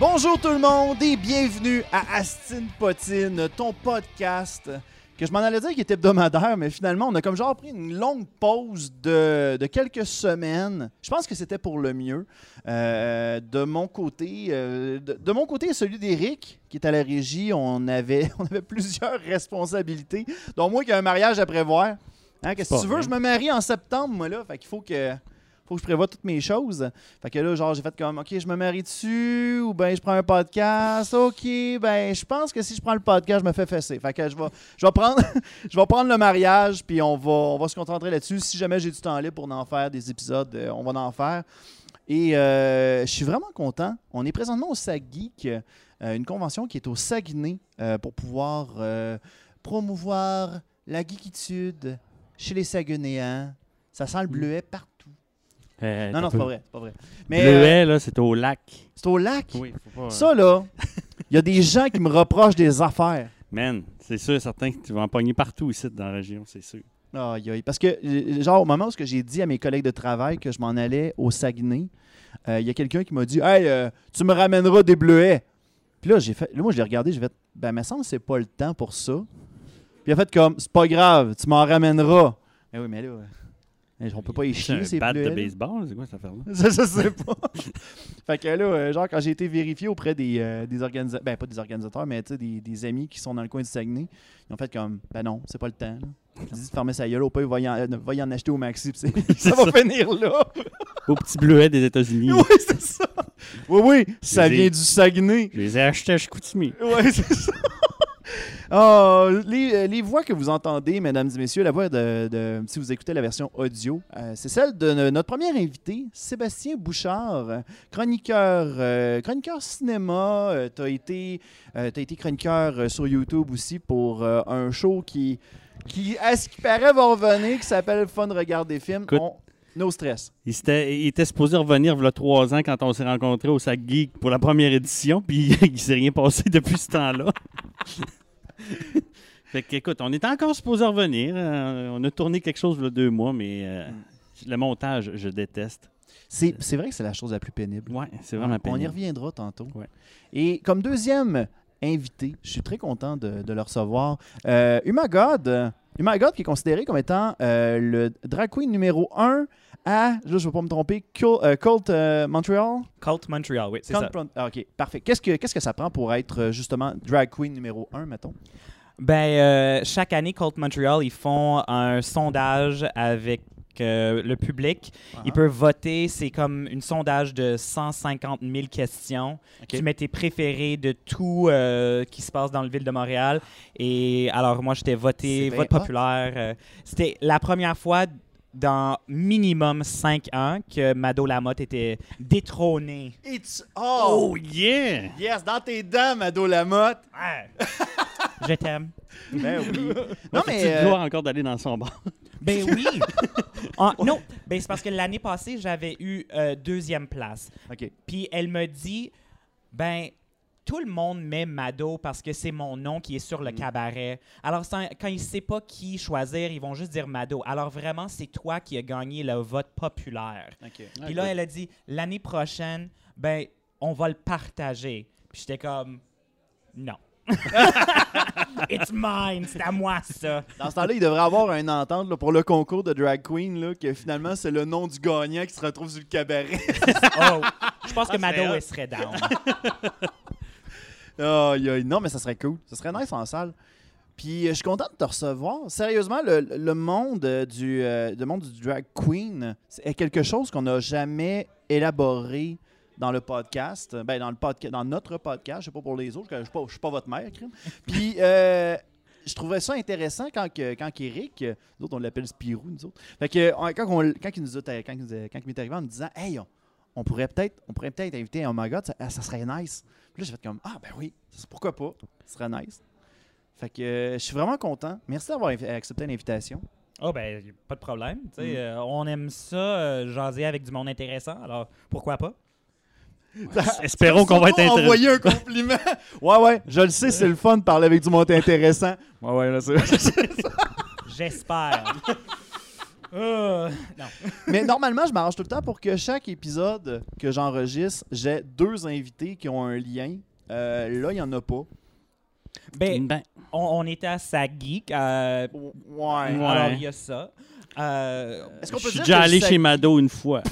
Bonjour tout le monde et bienvenue à Astine Potine, ton podcast que je m'en allais dire qu'il était hebdomadaire, mais finalement, on a comme genre pris une longue pause de, de quelques semaines. Je pense que c'était pour le mieux. Euh, de mon côté, euh, de, de mon côté et celui d'Éric, qui est à la régie, on avait, on avait plusieurs responsabilités, dont moi qui ai un mariage à prévoir. Hein, que tu veux, vrai. je me marie en septembre, moi, là. Fait qu'il faut que, faut que je prévoie toutes mes choses. Fait que là, genre, j'ai fait comme, OK, je me marie dessus, ou ben je prends un podcast. OK, ben je pense que si je prends le podcast, je me fais fesser. Fait que je vais, je vais, prendre, je vais prendre le mariage, puis on va, on va se concentrer là-dessus. Si jamais j'ai du temps libre pour en faire des épisodes, euh, on va en faire. Et euh, je suis vraiment content. On est présentement au SAG Geek, euh, une convention qui est au Saguenay euh, pour pouvoir promouvoir la geekitude chez les Saguenayens. Ça sent le bleuet partout. Euh, Non, non, c'est pas vrai. C'est pas vrai. Mais euh, Bleuet, là, c'est au lac. c'est au lac? Oui, faut pas. Ça, là, il y a des gens qui me reprochent des affaires. Man, c'est sûr, certain que tu vas en pogner partout ici dans la région, c'est sûr. Aïe, aïe. Parce que, euh, genre, au moment où j'ai dit à mes collègues de travail que je m'en allais au Saguenay, euh, il y a quelqu'un qui m'a dit Hey, euh, tu me ramèneras des bleuets. Puis là, j'ai fait, là, moi, je l'ai regardé, j'ai fait Ben, me semble que c'est pas le temps pour ça. Puis il a fait comme C'est pas grave, tu m'en ramèneras. Mais oui, mais là, euh, on peut pas y C'est chier, un ces bat bleuets. de baseball, c'est quoi cette affaire-là? Ça, je sais pas. fait que là, euh, genre, quand j'ai été vérifié auprès des, euh, des organisateurs, ben pas des organisateurs, mais tu sais, des, des amis qui sont dans le coin du Saguenay, ils ont fait comme, ben non, c'est pas le temps. J'ai dit de fermer sa gueule, au pire, va y en, euh, va y en acheter au maxi, c'est- C'est ça va ça. finir là. Au petit bleuet des États-Unis. oui, c'est ça. Oui, oui, ça vient du Saguenay. Je les ai achetés à Chicoutimi. Oui, c'est ça. Ah, les, euh, les voix que vous entendez, mesdames et messieurs, la voix de, de- si vous écoutez la version audio, euh, c'est celle de no- notre premier invité, Sébastien Bouchard, euh, chroniqueur, euh, chroniqueur cinéma. tu as été, euh, t'as été chroniqueur euh, sur YouTube aussi pour euh, un show qui, qui, à ce qui paraît, va revenir, qui s'appelle Fun Regard des films. Écoute. On- no stress. Il, s'était- il était supposé revenir il y a trois ans quand on s'est rencontrés au Sac Geek pour la première édition, puis il s'est rien passé depuis ce temps-là. fait que, écoute, on est encore supposé revenir. Euh, on a tourné quelque chose il y a deux mois, mais euh, le montage, je déteste. C'est c'est vrai que c'est la chose la plus pénible. C'est vraiment On y reviendra tantôt. Ouais. Et comme deuxième invité, je suis très content de, de le recevoir, euh, Uma God. Uma God qui est considéré comme étant euh, le drag queen numéro 1 à, là je ne vais pas me tromper, Cul- euh, Cult euh, Montreal? Cult Montreal, oui, c'est Cult ça. Ah, ok, parfait. Qu'est-ce que, qu'est-ce que ça prend pour être euh, justement drag queen numéro 1, mettons? Ben, euh, chaque année, Cult Montreal, ils font un sondage avec euh, le public. Ils peuvent voter. C'est comme un sondage de 150 000 questions. Ok. Tu mets tes préférés de tout euh, qui se passe dans le ville de Montréal. Et alors, moi, j'étais voté, vote populaire. C'était la première fois dans minimum 5 ans que Mado Lamotte était détrôné. It's- oh! Oh yeah! Yes, dans tes dents, Mado Lamotte! Je t'aime. Ben oui. non, mais... Tu euh, dois encore d'aller dans son bar. Ben oui. Ah, non, ben c'est parce que l'année passée, j'avais eu euh, deuxième place. OK. Puis elle me dit, ben tout le monde met Mado parce que c'est mon nom qui est sur le cabaret. Alors sans- quand ils ne savent pas qui choisir, ils vont juste dire Mado. Alors vraiment, c'est toi qui as gagné le vote populaire. OK. Puis là, elle a dit, l'année prochaine, ben on va le partager. Puis j'étais comme, non. It's mine, c'est à moi ça. Dans ce temps-là, il devrait avoir une entente là, pour le concours de drag queen, là, que finalement, c'est le nom du gagnant qui se retrouve sur le cabaret. Oh, je pense que Ah, Mado serait down. Aïe. Non, mais ça serait cool. Ça serait nice en salle. Puis euh, je suis content de te recevoir. Sérieusement, le, monde, euh, du, euh, monde du drag queen c'est quelque chose qu'on n'a jamais élaboré dans le podcast. Ben, dans, le podca- dans notre podcast. Je sais pas pour les autres. Je ne suis, suis pas votre mère. Puis je trouvais ça intéressant quand, quand euh, nous autres, on l'appelle Spirou, nous autres. Fait que quand, quand il nous il, nous a- quand m'est arrivé en me disant Hey, on, pourrait peut-être on pourrait inviter Oh my God, ça serait nice. Puis là, j'ai fait comme Ah, ben oui, pourquoi pas? Ce serait nice. Fait que euh, je suis vraiment content. Merci d'avoir accepté l'invitation. Oh ben, pas de problème. tu sais, Mm. euh, on aime ça, euh, jaser avec du monde intéressant, alors pourquoi pas? Espérons qu'on va être intéressé. envoyer un compliment. ouais, ouais, je le sais, c'est le fun de parler avec du monde intéressant. Ouais, ouais, là, c'est. J'espère. Euh, non. Mais normalement, je m'arrange tout le temps pour que chaque épisode que j'enregistre, j'ai deux invités qui ont un lien. Euh, là, il n'y en a pas. Ben, Ben, on, on était à Sageek. euh, Ouais. Ouais. Alors, il y a ça. Euh, Est-ce qu'on je peut suis dire déjà que allé ça- chez Mado une fois.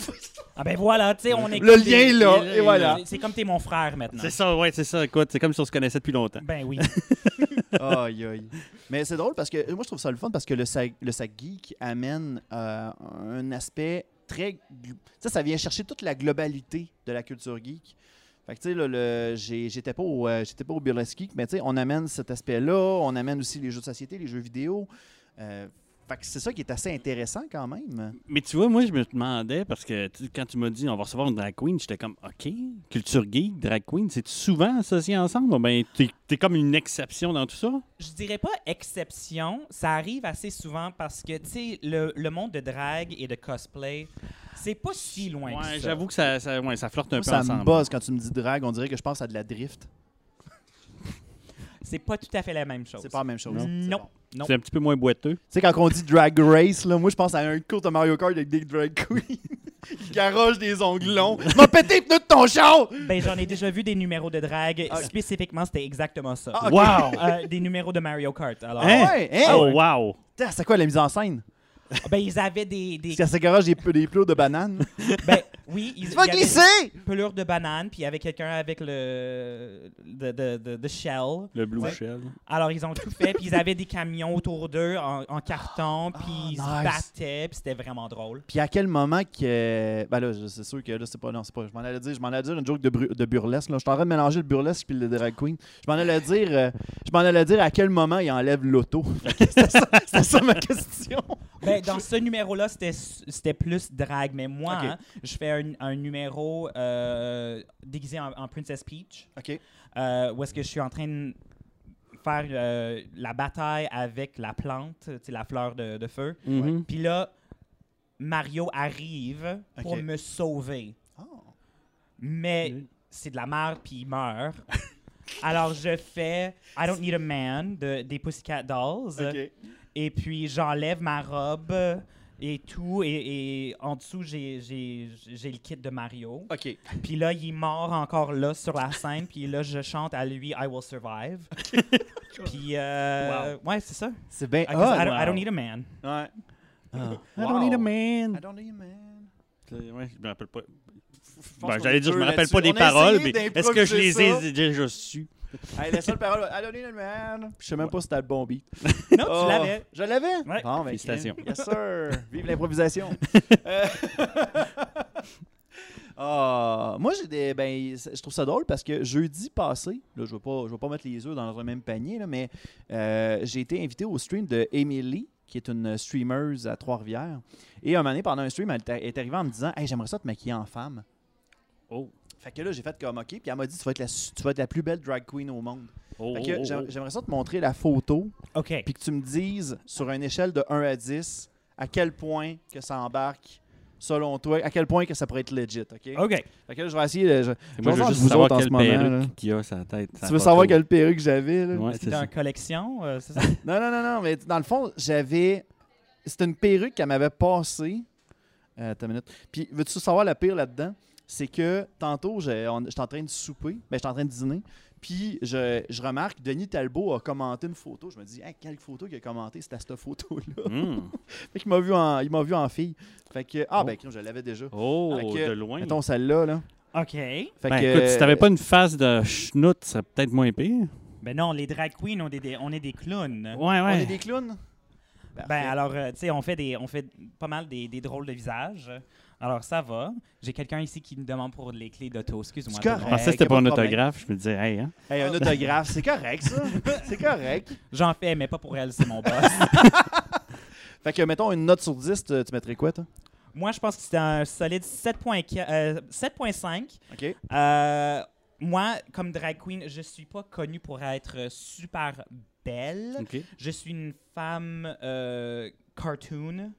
ah ben voilà, tu sais, on est Le comme lien est là, et voilà. c'est- comme t'es mon frère maintenant. C'est ça, ouais, c'est ça. Écoute, c'est comme si on se connaissait depuis longtemps. Ben oui. Aïe, aïe. Mais c'est drôle parce que moi, je trouve ça le fun parce que le sac, le sac geek amène euh, un aspect très. gl- Tu sais, ça vient chercher toute la globalité de la culture geek. Fait que, tu sais, là, le- j'ai- j'étais pas, au, euh, j'étais pas au Burlesque Geek, mais tu sais, on amène cet aspect-là, on amène aussi les jeux de société, les jeux vidéo. Euh, c'est ça qui est assez intéressant quand même. Mais tu vois, moi, je me demandais, parce que tu- quand tu m'as dit on va recevoir une drag queen, j'étais comme, OK, culture geek, drag queen, c'est souvent associé ensemble? Ben, t'es es comme une exception dans tout ça? Je dirais pas exception, ça arrive assez souvent parce que, tu sais, le, le monde de drag et de cosplay, c'est pas si loin que Ouais, j'avoue que ça, ça, ouais, ça flirte un Moi, peu ça ensemble. me buzz quand tu me dis drag, on dirait que je pense à de la drift. C'est pas tout à fait la même chose. C'est pas la même chose. Non. C'est un petit peu moins boiteux. Tu sais, quand on dit drag race, là, moi, je pense à un cours de Mario Kart avec des drag queens. Ils garochent des ongles longs. M'a pété les pneus de ton char! Ben, j'en ai déjà vu des numéros de drag. Ah. Spécifiquement, c'était exactement ça. Ah, ok. Wow! Euh, des numéros de Mario Kart. Alors, Hein? Ouais, hein? Oh, wow! C'est quoi la mise en scène? Ben, ils avaient des. des Parce qu'elle se garoche des, des plots de bananes. ben, oui, ils, Tu vas glisser! une pelure de banane, puis il y avait quelqu'un avec le. de, de, de, de shell. Le Blue Ouais. Shell. Alors, ils ont tout fait, puis ils avaient des camions autour d'eux en, en carton, puis Ah, ils nice. se battaient, puis c'était vraiment drôle. Puis à quel moment que. Ben là, c'est sûr que là, c'est pas. Non, c'est pas. Je m'en allais dire, je m'en allais dire une joke de, bru- de burlesque. Là. Je suis en train de mélanger le burlesque puis le drag queen. Je m'en allais dire. euh, je m'en allais dire à quel moment il enlève l'auto. C'était ça, c'était ça ma question. Ben, dans ce numéro-là, c'était c'était plus drag, mais moi, hein, je fais un, un numéro euh, déguisé en, en Princess Peach, OK. euh, où est-ce que je suis en train de faire euh, la bataille avec la plante, la fleur de, de feu. Mhm. Puis là, Mario arrive pour me sauver. Oh. Mais c'est de la merde, puis il meurt. Alors, je fais I Don't Need a Man de, des Pussycat Dolls. OK. Et puis, j'enlève ma robe et tout. Et, et en dessous, j'ai j'ai- j'ai le kit de Mario. OK. Puis là, il est mort encore là sur la scène. Puis là, je chante à lui I Will Survive. puis, euh, ouais, c'est ça. C'est bien. I, 'cause I, don't, I wow. don't need a man. Ouais. Ah. I Wow. don't need a I man. don't need a man. Ouais, je me rappelle pas. Ben, J'allais dire, je me rappelle pas des paroles, mais est-ce que je les ai déjà su? Hey, la seule parole, I don't need a man. Je sais même pas si c'était le bon beat. Non, Oh, tu l'avais. Je l'avais? Ouais. Bon, ben, Félicitations. Yes, sir. Vive l'improvisation. Euh, ah, moi, j'ai des. Ben, je trouve ça drôle parce que jeudi passé, là, je ne vais, pas- je vais pas mettre les œufs dans le même panier, là, mais euh, j'ai été invité au stream de Emily, qui est une streameuse à Trois-Rivières. Et un moment donné, pendant un stream, elle est- est arrivée en me disant Hey, j'aimerais ça te maquiller en femme. Oh. Fait que là, j'ai fait comme OK. Puis elle m'a dit tu vas, être la, tu vas être la plus belle drag queen au monde. Oh, Fait que oh, oh. j'aimerais ça te montrer la photo OK. puis que tu me dises sur une échelle de 1 à 10 à quel point que ça embarque selon toi, à quel point que ça pourrait être legit, OK? OK. Fait que là, je vais essayer de... je- Moi, vais je veux juste vous savoir en quelle ce moment, là. perruque qu'il a la tête. Tu veux savoir quelle perruque j'avais, là? Ouais, dans ça. collection, euh, c'est ça? Non, non, non, non, mais dans le fond, j'avais... C'était une perruque qu'elle m'avait passée. Euh, attends une minute. Puis, veux-tu savoir la pire là-dedans? C'est que tantôt, j'étais en train de souper, ben, j'étais en train de dîner, puis je, je remarque Denis Talbot a commenté une photo. Je me dis, hey, quelle photo qu'il a commenté? C'était cette photo-là. Hmm. Fait qu'il m'a vu en, il m'a vu en fille. Fait que, ah, Oh. ben, je l'avais déjà. Oh, que, de loin. Mettons celle-là, là. OK. Fait Ben, que, écoute, si t'avais pas une face de schnout, ça serait peut-être moins pire. Ben non, les drag queens, on est des, on est des clowns. Ouais, On est ouais. des clowns? Ben alors, euh, tu sais, on fait des, on fait pas mal des, des drôles de visages. Alors ça va. J'ai quelqu'un ici qui me demande pour les clés d'auto. Excuse-moi. Je pensais que c'était pas un autographe. Je me disais, hey, hein. Hey, un autographe, c'est correct, ça. c'est correct. J'en fais, mais pas pour elle, c'est mon boss. Fait que, mettons, une note sur 10, tu tu mettrais quoi, toi? Moi, je pense que c'est un solide 7.4 euh, 7.5. OK. Euh, moi, comme drag queen, je suis pas connue pour être super belle. OK. Je suis une femme euh, cartoon,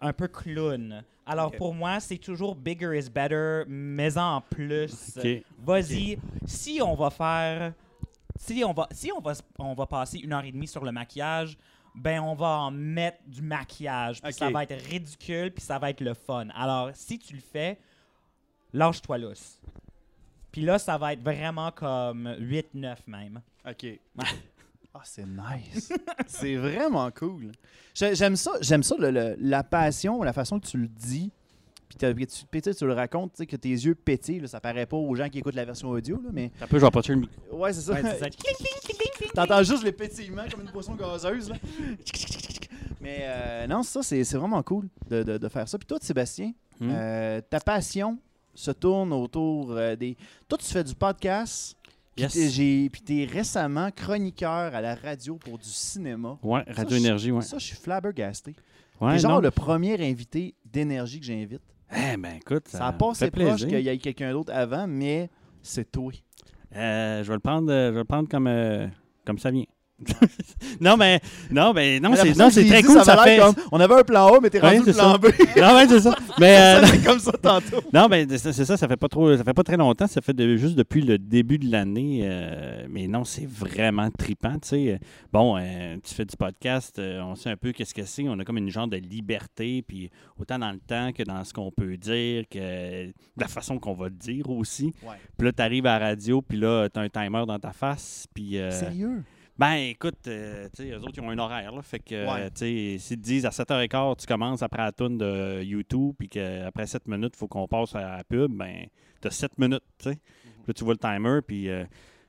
un peu clown. Alors pour moi, c'est toujours bigger is better, mais en plus. OK. Vas-y, si on va faire, si on va, si on va, on va passer une heure et demie sur le maquillage, ben on va en mettre du maquillage, puis ça va être ridicule, puis ça va être le fun. Alors, si tu le fais, lâche-toi lousse. Puis là, ça va être vraiment comme 8-9 même. OK. Ah, c'est nice. c'est vraiment cool. J'ai- J'aime ça, j'aime ça le- le- la passion, la façon que tu le dis. Puis tu, puis tu le racontes, tu sais, que tes yeux pétillent. là, ça paraît pas aux gens qui écoutent la version audio, là, mais Un peu, je vais approcher le micro. ouais, c'est ça. Ouais, ça. T'entends juste les pétillements comme une poisson gazeuse. Là. Mais euh, non, ça, c'est c'est vraiment cool de, de- de faire ça. Puis toi, Sébastien, Hmm? euh, ta passion se tourne autour euh, des. Toi, tu fais du podcast. Yes. puis t'es récemment chroniqueur à la radio pour du cinéma. Ouais, Radio Énergie, ouais. Ça, je suis flabbergasté. ouais genre non. le premier invité d'énergie que j'invite. Eh ben écoute, Ça, ça, a passé fait proche qu'il y ait quelqu'un d'autre avant, mais c'est toi. Euh, je vais le prendre, euh, je vais le prendre comme, euh, comme ça vient. non, mais non, mais non, Mais c'est non, c'est très dit, cool. Ça fait. comme. On avait un plan A, mais t'es Ouais, rendu le c'est plan ça. B. Non, ouais, c'est ça. Mais euh, Ça comme ça tantôt. non, ben c'est ça. Ça fait pas trop, ça fait pas très longtemps. Ça fait de- juste depuis le début de l'année. euh, mais non, c'est vraiment tripant. Tu sais, bon, euh, tu fais du podcast, euh, on sait un peu qu'est-ce que c'est. On a comme une genre de liberté, puis autant dans le temps que dans ce qu'on peut dire, que la façon qu'on va le dire aussi. Ouais. Puis là, tu arrives à la radio, puis là, tu as un timer dans ta face, puis. euh, Sérieux? Ben, écoute, euh, tu sais, eux autres, ils ont un horaire, là. Fait que, euh, tu sais, s'ils te disent à 7h15, tu commences après la tune de YouTube, puis qu'après 7 minutes, il faut qu'on passe à la pub, ben, t'as 7 minutes, tu sais. Puis Là, tu vois le timer, puis euh,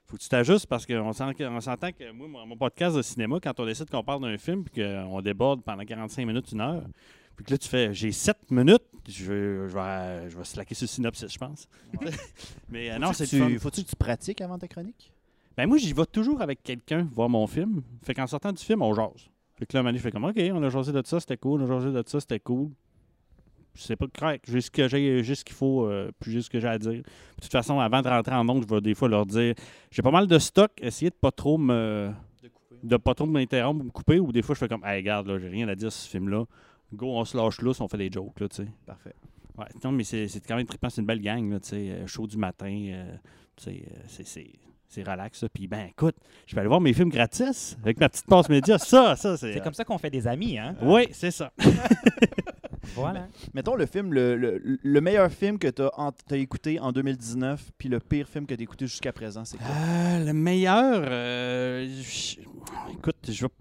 faut que tu t'ajustes parce qu'on s'entend que moi, mon- podcast de cinéma, quand on décide qu'on parle d'un film, puis qu'on déborde pendant 45 minutes, une heure, puis que là, tu fais, j'ai 7 minutes, je, vais- je, vais, je vais slacker sur le synopsis, je pense. Mais euh, non, c'est tu. Faut-tu que tu pratiques avant ta chronique? Ben moi, j'y vais toujours avec quelqu'un voir mon film. Fait qu'en sortant du film, on jase. Fait que là, Manu fait comme OK, on a jasé de ça, c'était cool, on a jasé de ça, c'était cool. C'est pas correct. J'ai ce que j'ai, j'ai ce qu'il faut, euh, puis j'ai ce que j'ai à dire. De toute façon, avant de rentrer en onde, je vais des fois leur dire j'ai pas mal de stock, essayez de pas trop me. de pas trop m'interrompre ou me couper, ou des fois je fais comme Hey, regarde, là, j'ai rien à dire sur ce film-là. Go, on se lâche lousse, on fait des jokes, là, tu sais. Parfait. Ouais, non, mais c'est quand même trippant, c'est une belle gang, là, tu sais, euh, chaud du matin, euh, tu sais, euh, c'est- c'est relax, ça. Puis, ben, écoute, je vais aller voir mes films gratis avec ma petite passe média. Ça, ça, c'est. C'est comme ça qu'on fait des amis, hein? Oui, c'est ça. Voilà. Mettons le film, le, le- le meilleur film que tu as, écouté en 2019, puis le pire film que tu as écouté jusqu'à présent, c'est quoi? Euh, le meilleur, euh, écoute, je vais,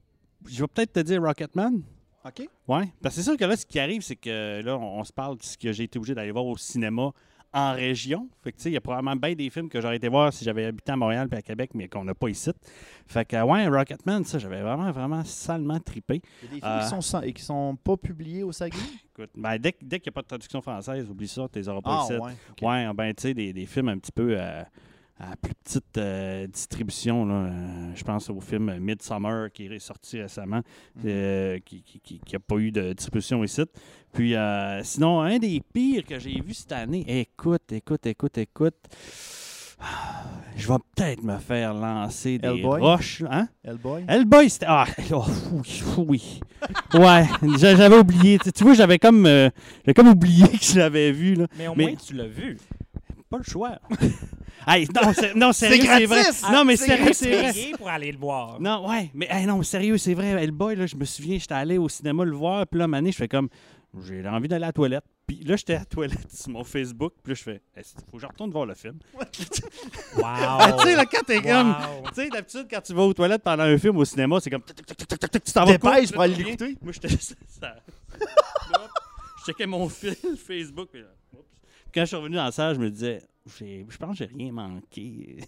je vais peut-être te dire Rocketman. OK. Ouais. Parce que c'est sûr que là, ce qui arrive, c'est que là, on, on se parle de ce que j'ai été obligé d'aller voir au cinéma en région. Fait que, tu sais, il y a probablement bien des films que j'aurais été voir si j'avais habité à Montréal puis à Québec, mais qu'on n'a pas ici. Fait que, ouais, Rocketman, ça, j'avais vraiment, vraiment salement trippé. Il y a des films Euh. qui, sont sans- et qui sont pas publiés au Saguenay? Écoute, ben, dès, dès qu'il n'y a pas de traduction française, oublie ça, tu les auras pas Ah, ici. ouais. Ouais, ben, tu sais, des, des films un petit peu euh, à plus petite euh, distribution. là. Euh, je pense au film Midsummer qui est sorti récemment, Mhm. euh, qui n'a pas eu de distribution ici. Puis, euh, sinon, un des pires que j'ai vu cette année, écoute, écoute, écoute, écoute. Ah, Je vais peut-être me faire lancer des Hellboy? roches. là. Hein? Hellboy? Hellboy, c'était. Ah, oh, oui, oui. Ouais, j'a- j'avais oublié. Tu vois, j'avais comme, euh, j'avais comme oublié que je l'avais vu. Là. Mais au Mais- moins, tu l'as vu. Pas le choix. hey, non, c'est- non, sérieux, c'est vrai. Non, mais C'est sérieux, c'est vrai. pour aller le voir. Non, ouais, mais hey, non, sérieux, c'est vrai. Hellboy, là, je me souviens, j'étais allé au cinéma le voir, puis là, mané, je fais comme, j'ai envie d'aller à la toilette. Puis là, j'étais à la toilette sur mon Facebook, puis là, je fais, il faut que je retourne voir le film. Wow! Ah, tu sais, là, quand t'es comme, Wow. tu sais, d'habitude, quand tu vas aux toilettes pendant un film au cinéma, c'est comme, tu t'en vas courir, pour aller l'écouter. Moi, j'étais je checkais mon fil Facebook, puis là, quand je suis revenu dans la salle, je me disais, je pense que j'ai rien manqué.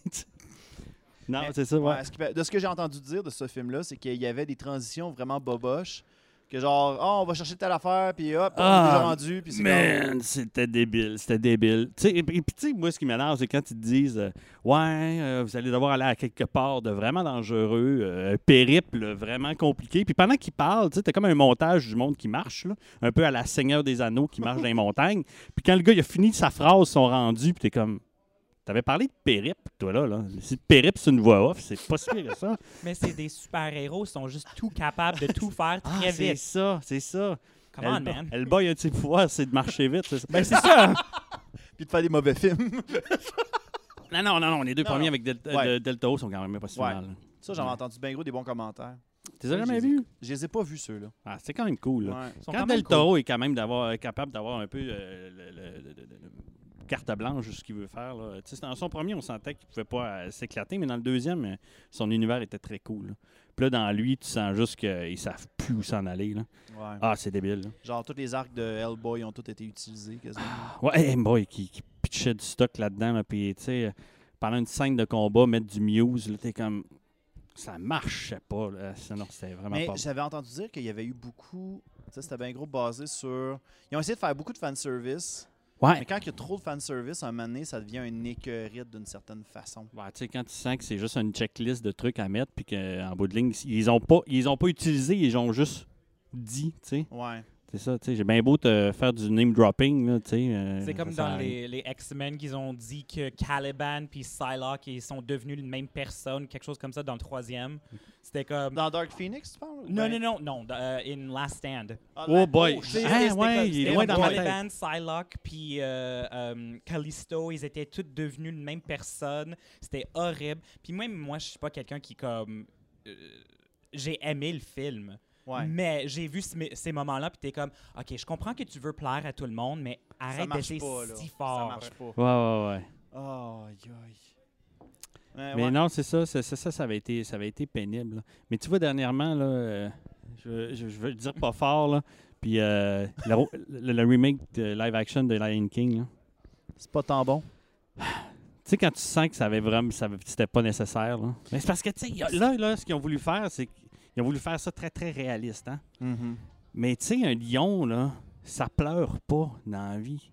non, c'est ça, ouais. De ce que j'ai entendu dire de ce film-là, c'est qu'il y avait des transitions vraiment boboches. Que genre, oh, on va chercher telle affaire, puis hop, on est Ah, déjà rendu, puis comme... Man, c'était débile, c'était débile. Et puis, tu sais, moi, ce qui m'énerve, c'est quand ils te disent euh, Ouais, euh, vous allez devoir aller à quelque part de vraiment dangereux, euh, un périple vraiment compliqué. Puis pendant qu'ils parlent, tu sais, t'as comme un montage du monde qui marche, là, un peu à la Seigneur des Anneaux qui marche dans les montagnes. Puis quand le gars il a fini sa phrase, son rendu, puis t'es comme T'avais parlé de périple, toi, là. là. Si périple, c'est une voix off, c'est pas si pire que ça. Mais c'est des super-héros, ils sont juste tout capables de tout faire Ah, très c'est vite. ça, c'est ça. Come on, man. Hellboy, un de ses pouvoirs, c'est de marcher vite, c'est ça? Ben, c'est ça. Puis de faire des mauvais films. Non, non, non, non, les deux Non, premiers non. avec Del- Ouais. de- Delta O sont quand même pas si Ouais. mal. Ça, j'en ai entendu bien gros des bons commentaires. Tu les as jamais vus? Je les ai pas vus, ceux-là. Ah, c'est quand même cool. là. Quand quand cool. Toro est quand même d'avoir, capable d'avoir un peu euh, le- le- le- le- le- carte blanche sur ce qu'il veut faire. Là. Dans son premier, on sentait qu'il pouvait pas euh, s'éclater, mais dans le deuxième, euh, son univers était très cool. là. Puis là, dans lui, tu sens juste qu'ils savent plus où s'en aller. Là. Ouais. Ah, c'est débile. là. Genre, tous les arcs de Hellboy ont tous été utilisés quasiment. Ouais, hey, boy, qui, qui pitchait du stock là-dedans. Là, puis, tu sais, euh, pendant une scène de combat, mettre du Muse, là, t'es comme. Ça marchait pas. Là. Sinon, c'était vraiment Mais pas j'avais entendu dire qu'il y avait eu beaucoup. C'était bien gros basé sur. Ils ont essayé de faire beaucoup de fanservice. Mais Ouais. quand il y a trop de fanservice, à un moment donné, ça devient un écœurite d'une certaine façon. Ouais, tu sais, quand tu sens que c'est juste une checklist de trucs à mettre, puis qu'en bout de ligne, ils ont pas, ils ont pas utilisé, ils ont juste dit, tu sais. Ouais. C'est ça, tu sais. J'ai bien beau te faire du name dropping, tu sais. euh, C'est comme dans les, les X-Men qu'ils ont dit que Caliban puis Psylocke ils sont devenus une même personne, quelque chose comme ça dans le troisième. C'était comme. Dans Dark Phoenix, tu parles Non, Ben- non, non, non, dans, euh, in Last Stand. Oh boy. oh, Ah, ouais, il est loin dans. Caliban, Psylocke, puis euh, Callisto, ils étaient tous devenus une même personne. C'était horrible. Puis même moi, je suis pas quelqu'un qui comme euh, j'ai aimé le film. Ouais. Mais j'ai vu ce- ces moments-là, puis t'es comme, OK, je comprends que tu veux plaire à tout le monde, mais Ça arrête marche d'essayer pas, là. si Ça fort. marche pas. Ouais, ouais, ouais. Oh. Mais Mais ouais. non, c'est ça, c'est c'est ça, ça avait été, ça avait été pénible. là. Mais tu vois, dernièrement, là, euh, je, je, je veux le dire pas fort, là, puis euh, le, le- le remake de live action de Lion King, là. C'est pas tant bon. Tu sais, quand tu sens que ça avait vraiment, ça avait- c'était pas nécessaire, là. Mais c'est parce que, tu sais, y a- là, là, ce qu'ils ont voulu faire, c'est qu'ils ont voulu faire ça très, très réaliste, hein. Mhm. Mais tu sais, un lion, là, ça pleure pas dans la vie.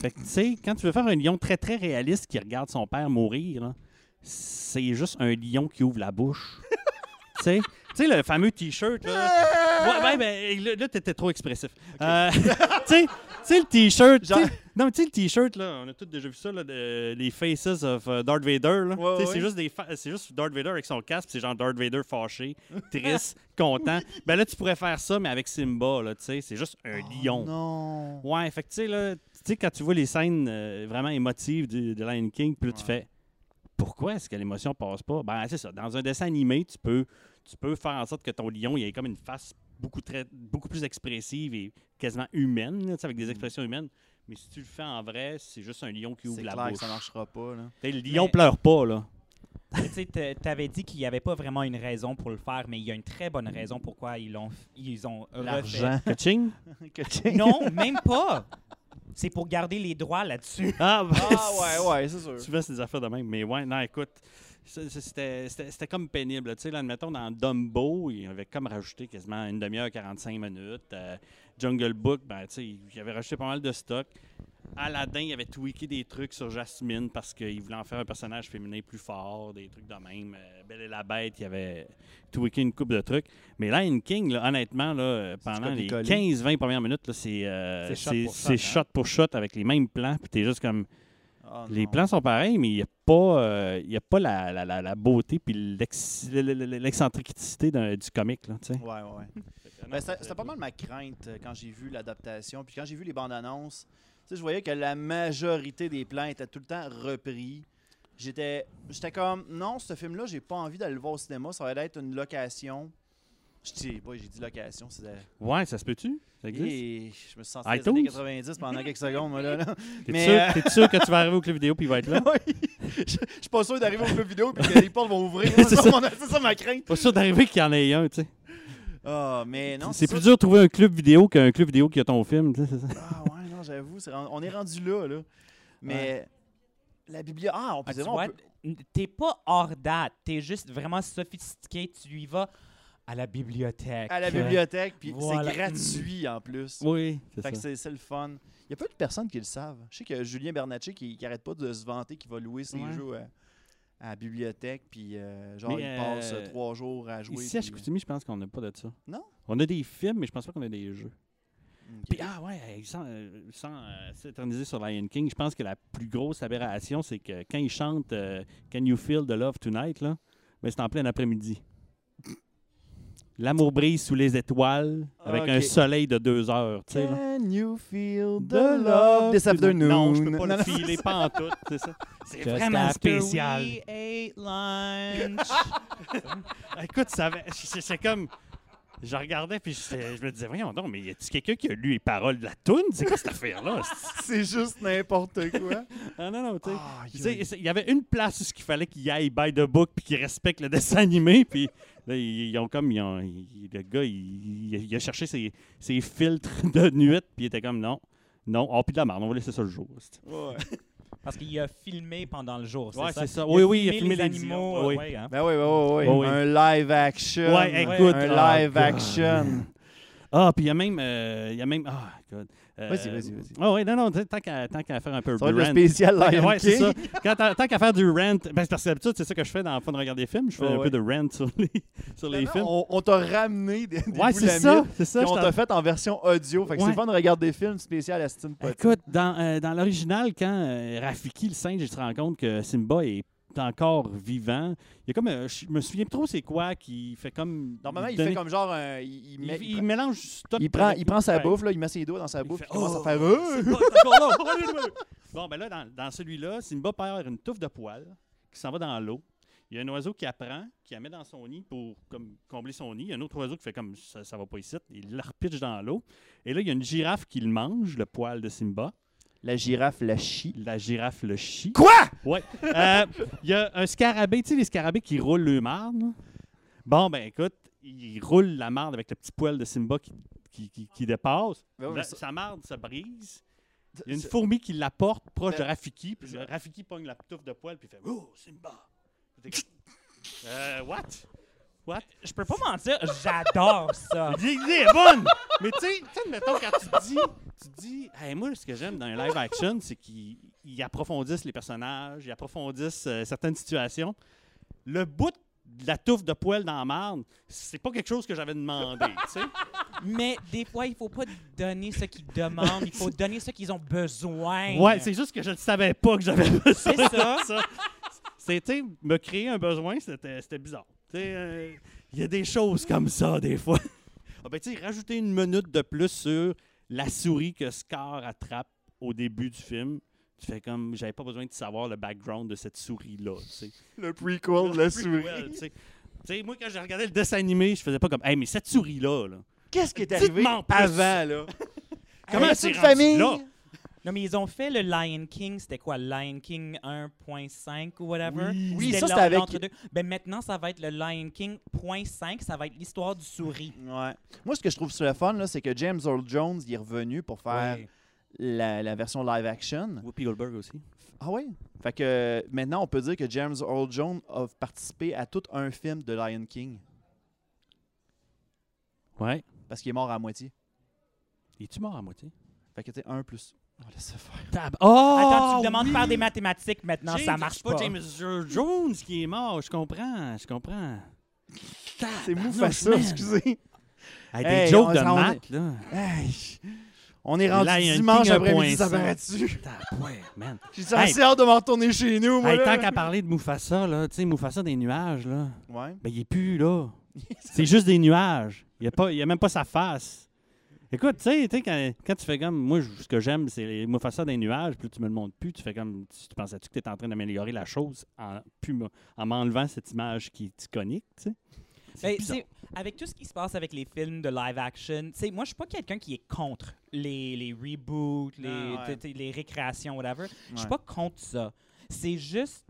Fait que, tu sais, quand tu veux faire un lion très, très réaliste qui regarde son père mourir, c'est juste un lion qui ouvre la bouche. tu sais, tu sais, le fameux T-shirt, là. Ouais, ouais, ben, là, là, t'étais trop expressif. Euh, tu sais, tu sais, le T-shirt. Genre- Non, mais tu sais, le T-shirt, là, on a tous déjà vu ça, là, de- les Faces of euh, Darth Vader, là. Ouais. C'est juste, des fa- c'est juste Darth Vader avec son casque, c'est genre Darth Vader fâché, triste, content. Ben là, tu pourrais faire ça, mais avec Simba, là, tu sais, c'est juste un Oh, lion. Non. Ouais, fait que tu sais, là, tu sais, quand tu vois les scènes euh, vraiment émotives de Lion King, puis là, tu fais pourquoi est-ce que l'émotion passe pas? Ben, c'est ça. Dans un dessin animé, tu peux, tu peux faire en sorte que ton lion, il ait comme une face beaucoup, très, beaucoup plus expressive et quasiment humaine, là, tu sais, avec des expressions humaines. Mais si tu le fais en vrai, c'est juste un lion qui ouvre la clair bouche. que ça marchera pas, là. Le lion Mais- pleure pas, là. Tu t'avais dit qu'il n'y avait pas vraiment une raison pour le faire, mais il y a une très bonne raison pourquoi ils l'ont ils ont refait. L'argent. Kaching? Que- Non, même pas. C'est pour garder les droits là-dessus. Ah, ben, Ah, ouais, ouais, c'est sûr. Tu fais ces affaires de même. Mais ouais, non, écoute, c'était comme pénible. Tu sais, là, admettons, dans Dumbo, il avait comme rajouté quasiment une demi-heure, 45 minutes. Euh, Jungle Book, ben, tu sais, il avait rajouté pas mal de stock. Aladdin, il avait tweaké des trucs sur Jasmine parce qu'il voulait en faire un personnage féminin plus fort, des trucs de même. Euh, Belle et la Bête, il avait tweaké une coupe de trucs. Mais Lion King, là, honnêtement, là, euh, pendant les copier-coller. 15-20 premières minutes, c'est euh, shot hein? shot pour shot avec les mêmes plans. Puis t'es juste comme. Ah, Les plans sont pareils, mais il n'y a pas, euh, il y a pas la, la, la, la beauté puis l'ex- l'excentricité du comique. Là, tu sais. Ouais, ouais, ouais. Ben, C'était pas mal ma crainte euh, quand j'ai vu l'adaptation. Puis quand j'ai vu les bandes annonces, tu sais, je voyais que la majorité des plans étaient tout le temps repris. J'étais j'étais comme, non, ce film-là, j'ai pas envie d'aller le voir au cinéma. Ça va être une location. Je dis, ouais, j'ai dit location. c'est Ouais, ça se peut-tu? Ça existe? Et je me suis senti dans les iTunes? années 90 pendant quelques secondes, moi, là. là. T'es euh, t'es sûr que tu vas arriver au club vidéo puis il va être là? Oui. je, je suis pas sûr d'arriver au club vidéo et que les portes vont ouvrir. C'est ça. c'est ça ma crainte. Pas sûr d'arriver qu'il y en ait un, tu sais. Ah, mais non. C'est ça. plus dur de trouver un club vidéo qu'un club vidéo qui a ton film, tu sais, c'est ça. Ah ouais, non, j'avoue, on est rendu là, là. Mais la bibliothèque. Ah, on peut Ah, tu dire, peut- t'es pas hors date, t'es juste vraiment sophistiqué, tu y vas à la bibliothèque. à la bibliothèque, puis Voilà. c'est gratuit en plus. Oui, c'est Fait que ça. c'est le fun. Il y a peu de personnes qui le savent. Je sais que Julien Bernatchez qui, qui arrête pas de se vanter qu'il va louer ses Ouais. jeux à, à la bibliothèque, puis euh, genre Mais, il passe euh, trois jours à jouer. Ici à Chicoutimi, je pense qu'on n'a pas de ça. Non? On a des films, mais je pense pas qu'on a des jeux. Puis, ah ouais, sans, euh, sans, euh, s'éterniser sur Lion King, je pense que la plus grosse aberration, c'est que quand il chante euh, Can You Feel the Love Tonight, là, ben, c'est en plein après-midi. L'amour brise sous les étoiles avec un soleil de deux heures. tu sais, là. Can you feel the love this afternoon? Non, je peux pas le filer pas en tout, c'est ça. C'est Just vraiment spécial. we ate lunch. Écoute, ça c'est comme. Je regardais puis je, je me disais, voyons donc, mais y a-tu quelqu'un qui a lu les paroles de la toune? C'est quoi cette affaire-là? C'est juste n'importe quoi. Ah non, non, tu sais. Il y avait une place où il fallait qu'il aille by the book puis qu'il respecte le dessin animé. Puis là, ils, ils ont comme. ils ont- ils- le gars, il, il a cherché ses, ses filtres de nuit puis il était comme non. Non, oh, puis de la merde, on va laisser ça le jour. Ouais. Parce qu'il a filmé pendant le jour, ça? c'est ça. Oui, oui, il a filmé les animaux. oui. ouais, hein. Ben oui, oui, oui, oui. Oh, oui. Un live action. Ouais, écoute. Un live God. action. Ah, puis il y a même. euh, Il y a même. Ah, God. Euh, Vas-y, vas-y, vas-y. Ah, oui, non, non, tant qu'à tant qu'à faire un peu de rant. spécial Lion ouais, c'est ça. Quand tant qu'à faire du rant, ben, c'est parce que d'habitude, c'est ça que je fais dans le fun de regarder des films. Je fais un ouais. peu de rant sur les, sur les films. On, on t'a ramené des, des Ouais, c'est ça. C'est ça. on t'a fait en version audio. Fait que Ouais. c'est fun de regarder des films spéciaux à Potty. Écoute, dans, euh, dans l'original, quand euh, Rafiki, le singe, il se rend compte que Simba est encore vivant, il y a comme. euh, je me souviens plus trop c'est quoi qui fait comme. Normalement, il fait comme genre. un- il, il Il, met- il il prend- mélange tout. il prend, il prend sa bouffe, là, il met ses doigts dans sa bouffe, fait, il commence Oh, à faire. Euh! Allez. Bon, ben là, dans, dans celui-là, Simba perd une touffe de poils qui s'en va dans l'eau. Il y a un oiseau qui apprend, qui la met dans son nid pour comme, combler son nid. Il y a un autre oiseau qui fait comme ça, ça va pas ici. Il la repitche dans l'eau. Et là, il y a une girafe qui le mange, le poil de Simba. La girafe la chie. La girafe le chie. Quoi? Ouais. Euh, Il y a un scarabée, tu sais, les scarabées qui roulent le marde. là? Bon, ben écoute, il roule la marde avec le petit poil de Simba qui, qui, qui- qui dépasse. Ben oui, La- ça- sa marde se brise. Il y a une fourmi qui la porte proche de Rafiki. Puis le Rafiki pogne la touffe de poil puis fait Oh, Simba. Euh, what? What? Je peux pas mentir, j'adore ça. L'idée est bonne! Mais tu sais, mettons, quand tu te dis, tu dis, Hey, moi, ce que j'aime dans un live action, c'est qu'ils ils approfondissent les personnages, ils approfondissent euh, certaines situations. Le bout de la touffe de poil dans la marde, c'est pas quelque chose que j'avais demandé, tu sais. Mais des fois, il faut pas donner ce qu'ils demandent, il faut donner ce qu'ils ont besoin. Ouais, c'est juste que je ne savais pas que j'avais besoin C'est ça. ça. C'était me créer un besoin, c'était bizarre. Euh, Il y a des choses comme ça, des fois. Ah ben, tu sais, rajouter une minute de plus sur la souris que Scar attrape au début du film. Tu fais comme, j'avais pas besoin de savoir le background de cette souris-là. Le prequel de la souris. moi, quand j'ai regardé le dessin animé, je faisais pas comme, hey, mais cette souris-là, là, Qu'est-ce qui est arrivé avant, là? Comment c'est une famille? là? Non, mais ils ont fait le Lion King, c'était quoi, Lion King 1.5 ou whatever? Oui. Oui, ça, c'était avec- l'entre-deux. Ben maintenant, ça va être le Lion King 0.5, ça va être l'histoire du souris. Ouais. Moi, ce que je trouve sur le fun, là, c'est que James Earl Jones il est revenu pour faire la, la version live action. Whoopi Goldberg aussi. Ah oui? Fait que maintenant, on peut dire que James Earl Jones a participé à tout un film de Lion King Ouais. parce qu'il est mort à moitié. Es-tu mort à moitié? Fait que tu sais, un plus. On va laisser faire. Tab- Oh! Attends, tu me demandes de faire des mathématiques maintenant, James- ça marche c'est pas. James Earl Jones qui est mort, je comprends, je comprends. C'est man. excusez. Hey, des Hey, jokes on- de on- maths, là. Hey, on est rendu a dimanche King après-midi, ça 1.5. paraît-tu? Ouais, man. J'ai assez hâte de m'en retourner chez nous, moi. Hey, là. tant qu'à parler de Mufasa, là, tu sais, Mufasa des nuages, là, Ouais. ben, il est plus, là. C'est juste des nuages. Il n'y a, même pas sa face. Écoute, tu sais, tu sais, quand, quand tu fais comme. Moi, ce que j'aime, c'est les Mufasa des nuages, puis là, tu me le montres plus. Tu fais comme. Tu, tu pensais-tu que tu étais en train d'améliorer la chose en, plus en m'enlevant cette image qui est iconique, tu sais? Ben, avec tout ce qui se passe avec les films de live action, tu sais, moi, je suis pas quelqu'un qui est contre les, les reboots, les, Ah, ouais. les récréations, whatever. Je suis Ouais. pas contre ça. C'est juste.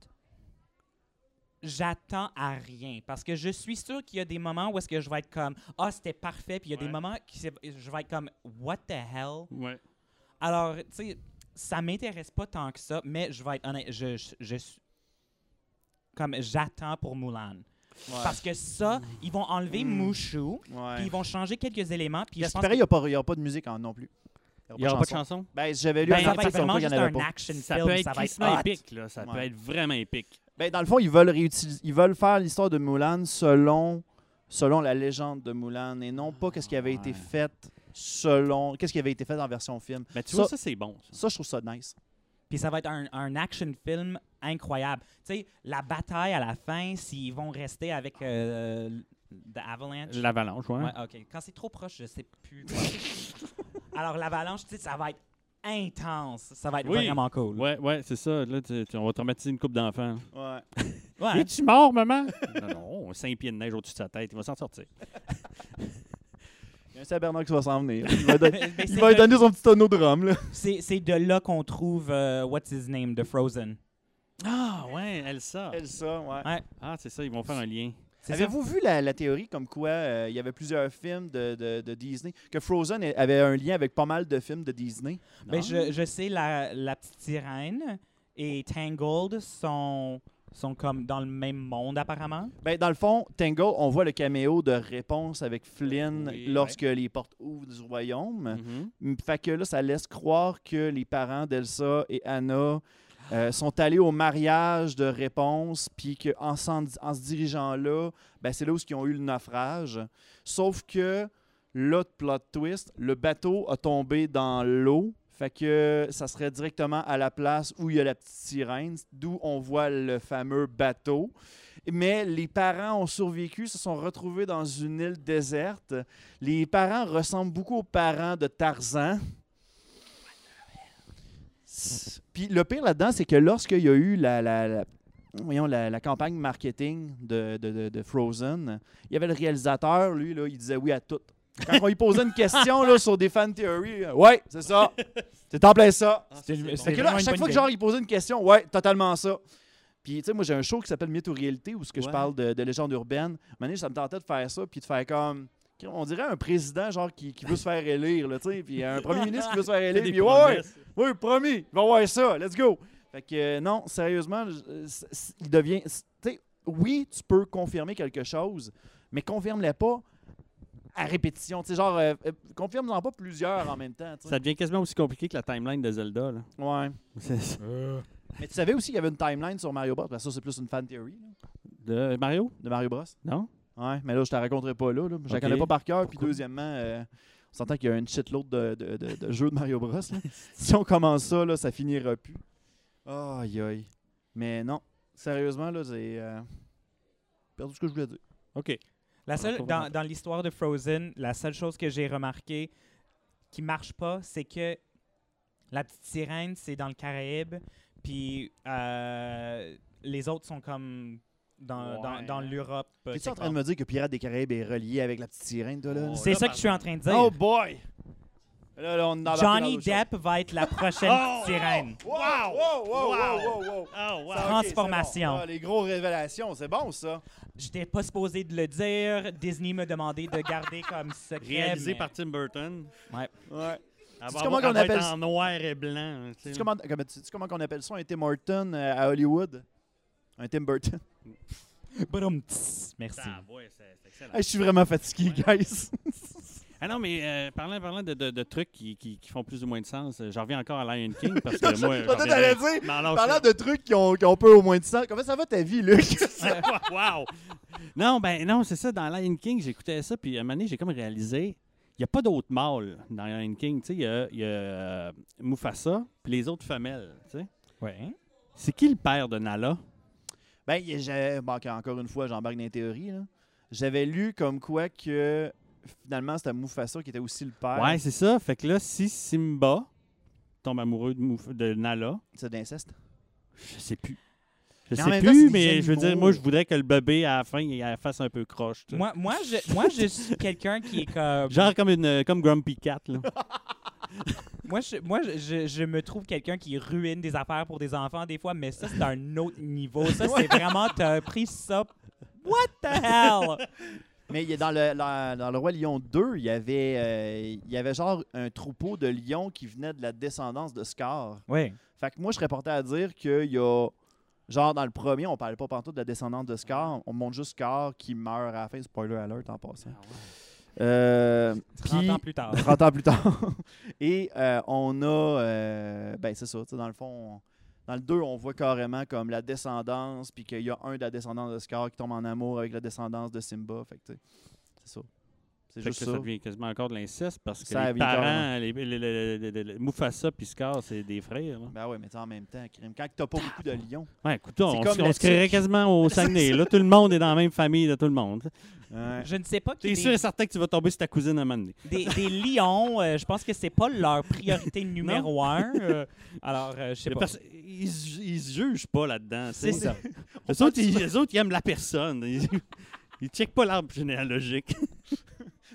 J'attends à rien parce que je suis sûr qu'il y a des moments où est-ce que je vais être comme ah c'était parfait puis il y a des moments qui c'est- je vais être comme what the hell? Ouais. alors tu sais ça m'intéresse pas tant que ça mais je vais être honnête je, je, je suis comme j'attends pour Mulan Ouais. parce que ça ils vont enlever Mm. Mushu Ouais. puis ils vont changer quelques éléments puis je pense Pareil, il que- n'y aura, pas de musique en, non plus. Il n'y aura pas de chanson? Ben, j'avais lu ben, un ça va article il y en un action Ça film peut être ça va être épique, là. Ça peut Ouais. être vraiment épique. Ben, dans le fond, ils veulent réutiliser, ils veulent faire l'histoire de Mulan selon, selon la légende de Mulan et non pas qu'est-ce qui avait été fait selon qu'est-ce qui avait été fait en version film. Mais tu Ça- vois, ça, c'est bon. ça. Ça, je trouve ça nice. Puis ça va être un, un action film incroyable. Tu sais, la bataille à la fin, s'ils vont rester avec euh, The Avalanche. L'avalanche, ouais. Ouais, ok. Quand c'est trop proche, je sais plus. Alors, l'avalanche, tu sais, ça va être intense. Ça va être Oui. vraiment cool. Ouais, ouais, c'est ça. Là, tu- tu- on va traumatiser une couple d'enfants. Ouais. Ouais. Es-tu mort, maman? non, non, cinq pieds de neige au-dessus de sa tête. Il va s'en sortir. Il y a un Sabernacle qui va s'en venir. Il va, don- Mais- mais il c'est va lui de- donner son petit tonneau de rhum. Là. C'est c'est de là qu'on trouve euh, What's His Name? De Frozen. Ah, ouais, Elsa. Elsa, ouais. Ouais. Ah, c'est ça, ils vont faire un lien. Avez-vous vu la, la théorie comme quoi euh, il y avait plusieurs films de, de- de Disney, que Frozen avait un lien avec pas mal de films de Disney? Ben, je, je sais, la, la petite sirène et Tangled sont, sont comme dans le même monde, apparemment. Ben, dans le fond, Tangle, on voit le caméo de réponse avec Flynn Oui, lorsque les portes ouvrent du royaume. Mhm. Fait que là, ça laisse croire que les parents d'Elsa et Anna euh, sont allés au mariage de réponse, puis qu'en en se dirigeant là, ben, c'est là où ils ont eu le naufrage. Sauf que, l'autre plot twist, le bateau a tombé dans l'eau. Fait que ça serait directement à la place où il y a la petite sirène, d'où on voit le fameux bateau. Mais les parents ont survécu, se sont retrouvés dans une île déserte. Les parents ressemblent beaucoup aux parents de Tarzan. Puis le pire là-dedans, c'est que lorsqu'il y a eu la, la- la- voyons, la, la campagne marketing de, de- de- de Frozen, il y avait le réalisateur, lui, là, il disait oui à tout. Quand on lui posait une question là, sur des fan theories, euh, ouais, c'est ça. C'est en plein ça. C'est- Fait c'est que là, à chaque fois que genre, il posait une question, ouais, totalement ça. Puis, tu sais, moi, j'ai un show qui s'appelle Mythe ou Réalité où ce que je parle de, de légende urbaine. Mané, ça me tentait de faire ça, puis de faire comme. On dirait un président, genre, qui, qui veut se faire élire, là, tu sais. Puis un premier ministre qui veut se faire élire. Puis, ouais, oui, promis, il va voir ça, let's go. Fait que, euh, non, sérieusement, euh, il devient. c- Tu sais, oui, tu peux confirmer quelque chose, mais confirme-le pas à répétition. Tu sais, genre, euh, euh, confirme-en pas plusieurs en même temps. Ça devient quasiment aussi compliqué que la timeline de Zelda. Là. Ouais. C'est- Mais tu savais aussi qu'il y avait une timeline sur Mario Bros. Parce que ça, c'est plus une fan theory là, De Mario? de Mario Bros. Non? Ouais, mais là, je te la raconterai pas là. là. Je la Ok. connais pas par cœur. Puis Pourquoi? deuxièmement, euh, on s'entend qu'il y a une shitload de, de, de, de jeux de Mario Bros. là. si on commence ça, là, ça finira plus. Aïe, aïe. Mais non, sérieusement, là, j'ai euh, perdu ce que je voulais dire. OK. La seule, Pas dans, vraiment. dans l'histoire de Frozen, la seule chose que j'ai remarqué qui marche pas, c'est que la petite sirène, c'est dans le Caraïbe, puis euh, les autres sont comme dans, dans, Ouais. dans l'Europe. euh, T'es-tu en train de me dire que Pirates des Caraïbes est relié avec la petite sirène, toi, là? Oh, C'est ça que je suis en train de dire. Oh boy! Là, là, on est dans Johnny Depp va être la prochaine Oh, sirène. Wow! Wow! Wow! Wow! Wow! wow. Oh, wow. Transformation. bon. Ah, les gros révélations, c'est bon, ça. J'étais pas supposé de le dire. Disney m'a demandé de garder comme secret. Réalisé mais- par Tim Burton. Ouais. Sais-tu va comment qu'on appelle en noir et blanc. tu sais. Tu comment, tu comment on appelle ça un Tim Horton euh, à Hollywood? Un Tim Burton. Badum, tss. Merci. Ah, ouais, c'est c'est excellent. Hey, je suis vraiment fatigué, guys. Ah non, mais euh, parlant, parlant de, de- de trucs qui, qui- qui font plus ou moins de sens, euh, j'en reviens encore à Lion King parce que moi. Reviendrai- dire, Mais alors, Parlant de trucs qui ont, qui ont peu au moins de sens, comment ça va ta vie, Luc? wow! Non, ben non, c'est ça. Dans Lion King, j'écoutais ça, puis à un moment donné, j'ai comme réalisé, il n'y a pas d'autres mâles dans Lion King. Tu sais, il y a, y a, euh, Mufasa, puis les autres femelles. Tu sais. Ouais. C'est qui le père de Nala? Ben, a- j'ai- bon, encore une fois, j'embarque dans les théories. là. J'avais lu comme quoi que finalement c'était Mufasa qui était aussi le père. Ouais, c'est ça. Fait que là, si Simba tombe amoureux de, Nala, C'est d'inceste. je sais plus. Je sais temps, plus, mais je veux dire, moi, je voudrais que le bébé, à la fin, il la fasse un peu croche. Moi, moi, je, moi, je suis quelqu'un qui est comme. Genre comme une comme Grumpy Cat, là. Moi, je, moi je, me trouve quelqu'un qui ruine des affaires pour des enfants des fois, mais ça, c'est un autre niveau. Ça, c'est vraiment. T'as pris ça. What the hell? Mais il y a dans le, dans, dans le Roi Lion 2, il y, avait, euh, il y avait genre un troupeau de lions qui venait de la descendance de Scar. Oui. Fait que moi, je serais porté à dire qu'il y a. Genre, dans le premier, on parlait pas pantoute de la descendance de Scar. On montre juste Scar qui meurt à la fin. Spoiler alert en passant. Euh, 30 puis- ans plus tard. 30 ans plus tard. Et euh, on a. euh, ben, c'est ça. tu sais, Dans le fond, on- dans le 2, on voit carrément comme la descendance. Puis qu'il y a un de la descendance de Scar qui tombe en amour avec la descendance de Simba. Fait c'est ça. C'est Fait que juste ça, ça. devient quasiment encore de l'inceste parce que Ça les parents, les, les- les- les- les- les- Mufasa puis Scar, c'est des frères. là. Ben ouais, mais tu sais, en même temps, crime, quand t'as pas beaucoup de lions. Ouais, écoute, on, comme se- on la se créerait quasiment au Saguenay. Là, tout le monde est dans la même famille de tout le monde. Ouais. Je ne sais pas T'es que sûr et certain que tu vas tomber sur ta cousine à un moment donné. des, des lions, euh, je pense que c'est pas leur priorité numéro un. euh, alors, euh, je sais Les pas. perso- Ils, se- ils se jugent pas là-dedans. tu. C'est ça. Eux autres, ils, eux autres, ils aiment la personne. Ils, ils checkent pas l'arbre généalogique.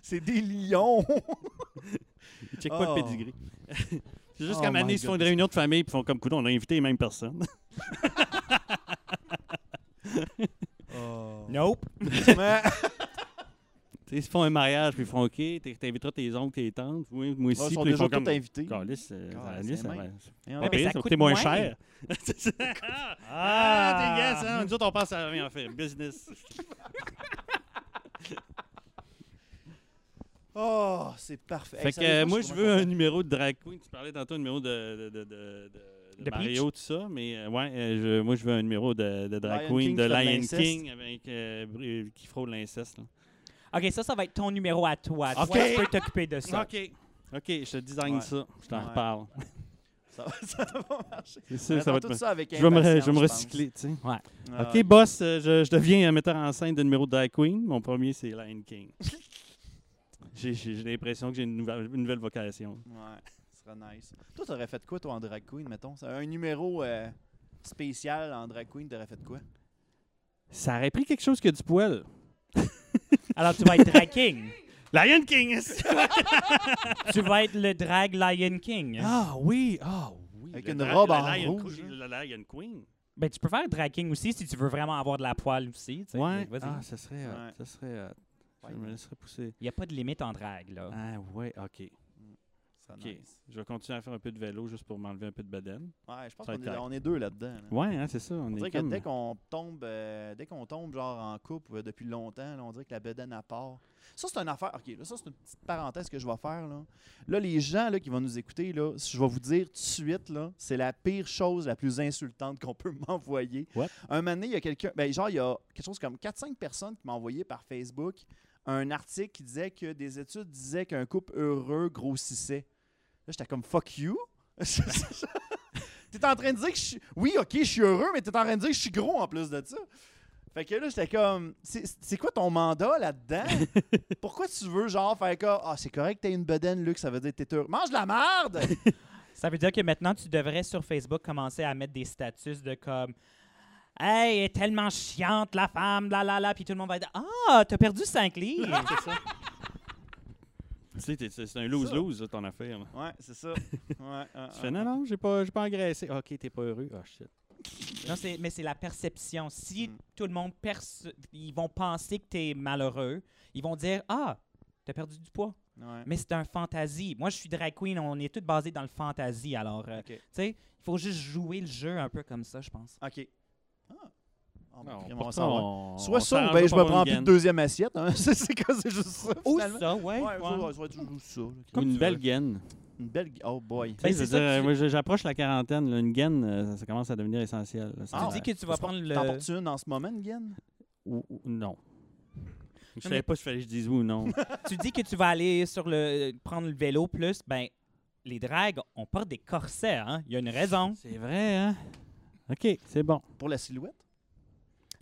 C'est des lions. Ils checkent Oh. pas le pedigree. C'est juste Oh qu'à un moment donné, my ils se font une réunion de famille puis font comme coup, on a invité les mêmes personnes. Nope. Mais- Tu sais, ils se font un mariage puis ils font OK, t'es- t'inviteras tes oncles, tes tantes. Oui, moi aussi. ils sont puis ils déjà font tous comme. invités. Calisse, euh, Calisse, ça- on- pas mais ça coûte moins moins. cher. C'est ça. ah, t'es gars, ça. Nous autres, on pense à rien en fait. Business. Oh, c'est parfait. Fait Hey, que euh, moi, je veux un numéro de drag queen. Tu parlais tantôt un numéro de, de, de, de, de- de De Mario, tout ça. Mais euh, ouais, euh, je- moi, je veux un numéro de, de drag Lion queen, King de Lion. King avec, euh, br- qui frôle l'inceste. là. OK, ça, ça va être ton numéro à toi. OK. Toi, tu peux t'occuper de ça. OK. OK, je te design Ouais. ça. Je t'en Ouais. reparle. Ça va, ça va marcher. C'est On sûr, ça attend va tout être. ça avec Je vais me, impatience, je vais me pense. recycler, tu sais. Ouais. Ah, OK, boss, euh, je, je deviens un metteur en scène de numéro de drag queen. Mon premier, c'est Lion King. J'ai j'ai- j'ai l'impression que j'ai une nouvelle, une nouvelle vocation. Ouais, ce serait nice. Toi, t'aurais fait quoi, toi, en drag queen, mettons? Un numéro euh, spécial en drag queen, t'aurais fait quoi? Ça aurait pris quelque chose que du poil. Alors, tu vas être drag king. Lion King! tu vas être le drag Lion King. ah oui, ah oui. Avec le une robe en Lion rouge, Queen- Le Lion Queen. Ben, tu peux faire drag king aussi si tu veux vraiment avoir de la poile aussi. tu sais. Ouais. Vas-y. Ah, ça serait. Ouais. Ça serait. hot. Ouais. Je me laisserais pousser. Il n'y a pas de limite en drag, là. Ah ouais, ok. Ça Ok. nice. Je vais continuer à faire un peu de vélo juste pour m'enlever un peu de bedaine. Ouais, je pense Ça qu'on est, on est deux là-dedans. là. Ouais, hein, c'est ça. On, On est dirait que comme... dès qu'on tombe, euh, dès qu'on tombe genre en couple euh, depuis longtemps, là, on dirait que la bedaine à part. Ça, c'est une affaire. OK, là, ça, c'est une petite parenthèse que je vais faire. Là, là les gens là, qui vont nous écouter, là, je vais vous dire tout de suite, là, c'est la pire chose, la plus insultante qu'on peut m'envoyer. What? Un moment donné, il y a quelqu'un, ben, genre, il y a quelque chose comme 4-5 personnes qui m'ont envoyé par Facebook un article qui disait que des études disaient qu'un couple heureux grossissait. Là, j'étais comme fuck you? T'es en train de dire que je suis. Oui, ok, je suis heureux, mais t'es en train de dire que je suis gros en plus de ça. Fait que là, j'étais comme. C'est quoi ton mandat là-dedans? Pourquoi tu veux, genre, faire comme. Ah, c'est correct, t'as une bedaine, Luc, ça veut dire que t'es heureux. Mange de la merde! Ça veut dire que maintenant, tu devrais sur Facebook commencer à mettre des statuts de comme Hey, elle est tellement chiante, la femme, la la la, puis tout le monde va dire Ah, t'as perdu 5 livres. c'est ça. Tu sais, c'est un lose-lose, là, ton affaire. là. Ouais, c'est ça. Ouais, ah, Tu fais ah, non, non, j'ai pas, j'ai pas engraissé. Ok, t'es pas heureux. Ah, shit. non, c'est- mais c'est la perception. Si Mm. tout le monde perce, ils vont penser que t'es malheureux, ils vont dire Ah, t'as perdu du poids. Ouais. Mais c'est un fantasy. Moi, je suis drag queen, on est tous basés dans le fantasy. Alors, euh, Ok. tu sais, il faut juste jouer le jeu un peu comme ça, je pense. Ok. Ah. Ah, bon, Non, on pourtant, s'en va. on- Soit on ça, ou s'arrange ben je me prends une plus de deuxième assiette. hein. c'est c'est quoi, c'est juste ça. Ou finalement? ça, ouais. Ouais, ouais. ça, ça va être juste ça. là. Comme Une tu belle veux. gaine. Une belle. Oh boy. Tu sais, Ben, je veux c'est ça dire, tu- moi, je- j'approche la quarantaine. là, une gaine, euh, ça, ça commence à devenir essentiel. là. Ça- Ah, Tu dis que tu vas prendre le. portes une en ce moment, une gaine? ou- ou- non. Je savais pas si fallait que je dise oui ou non. tu dis que tu vas aller sur le prendre le vélo plus, ben les dragues, on porte des corsets, hein? Il y a une raison. c'est vrai, hein? OK, c'est bon. Pour la silhouette?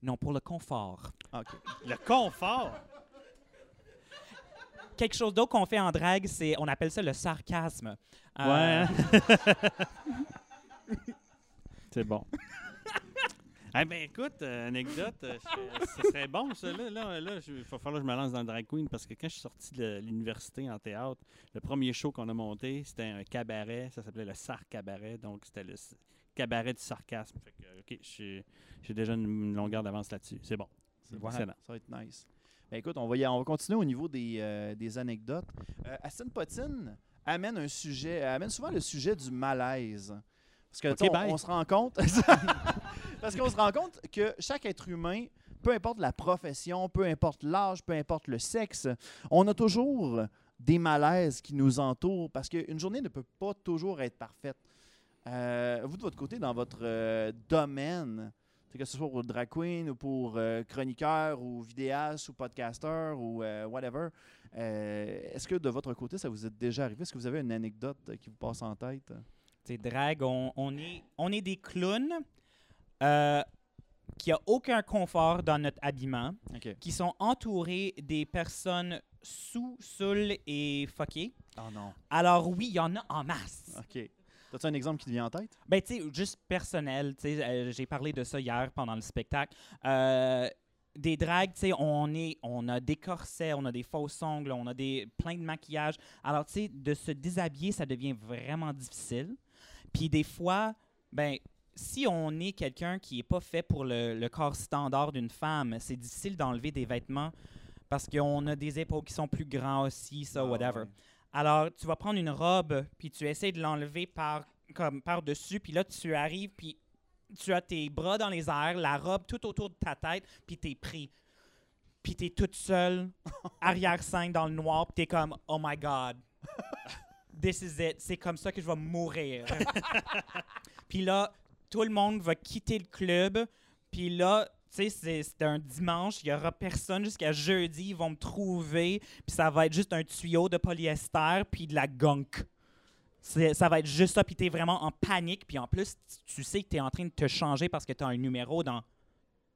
Non, pour le confort. Ah, ok. Le confort? Quelque chose d'autre qu'on fait en drague, c'est on appelle ça le sarcasme. Euh, Ouais. hein? c'est bon. Eh ben écoute, euh, anecdote, euh, je- ce serait bon ça. Là, là, là il va falloir que je me lance dans le drag queen parce que quand je suis sorti de l'université en théâtre, le premier show qu'on a monté, c'était un cabaret. Ça s'appelait le Sarc Cabaret. Donc c'était le cabaret du sarcasme. Fait que, OK, j'ai déjà une, une longueur d'avance là-dessus. C'est bon. C'est excellent. Ça va être nice. Ben écoute, on va, y- on va continuer au niveau des, euh, des anecdotes. Euh, Aston Potine amène un sujet, amène souvent le sujet du malaise. Parce que Ok, tu sais, on- bye. on, se rend compte. parce qu'on se rend compte que chaque être humain, peu importe la profession, peu importe l'âge, peu importe le sexe, on a toujours des malaises qui nous entourent parce qu'une journée ne peut pas toujours être parfaite. Euh, vous, de votre côté, dans votre euh, domaine, que ce soit pour drag queen ou pour euh, chroniqueur ou vidéaste ou podcasteur ou whatever. Est-ce que de votre côté, ça vous est déjà arrivé? Est-ce que vous avez une anecdote qui vous passe en tête? C'est drag, on, on est, on est des clowns qui a aucun confort dans notre habillement, qui sont entourés des personnes sous, saoules et fuckées. Oh non. Alors oui, il y en a en masse. OK. As-tu un exemple qui te vient en tête? Ben, tu sais, juste personnel, tu sais, euh, j'ai parlé de ça hier pendant le spectacle. Euh, des drags, tu sais, on, est, on a des corsets, on a des fausses ongles, on a des, plein de maquillage. Alors, tu sais, de se déshabiller, ça devient vraiment difficile. Puis des fois, ben, si on est quelqu'un qui n'est pas fait pour le, le corps standard d'une femme, c'est difficile d'enlever des vêtements parce qu'on a des épaules qui sont plus grands aussi, ça, Ah, whatever. ouais. Alors, tu vas prendre une robe, puis tu essaies de l'enlever par, comme par-dessus, puis là, tu arrives, puis tu as tes bras dans les airs, la robe tout autour de ta tête, puis t'es pris. Puis t'es toute seule, arrière-scène dans le noir, puis t'es comme « Oh my God, this is it, c'est comme ça que je vais mourir. » Puis là, tout le monde va quitter le club, puis là, sais, c'est- un dimanche, il y aura personne jusqu'à jeudi, ils vont me trouver, puis ça va être juste un tuyau de polyester, puis de la gunk. Ça va être juste ça, puis t'es vraiment en panique, puis en plus, tu- sais que t'es en train de te changer parce que t'as un numéro dans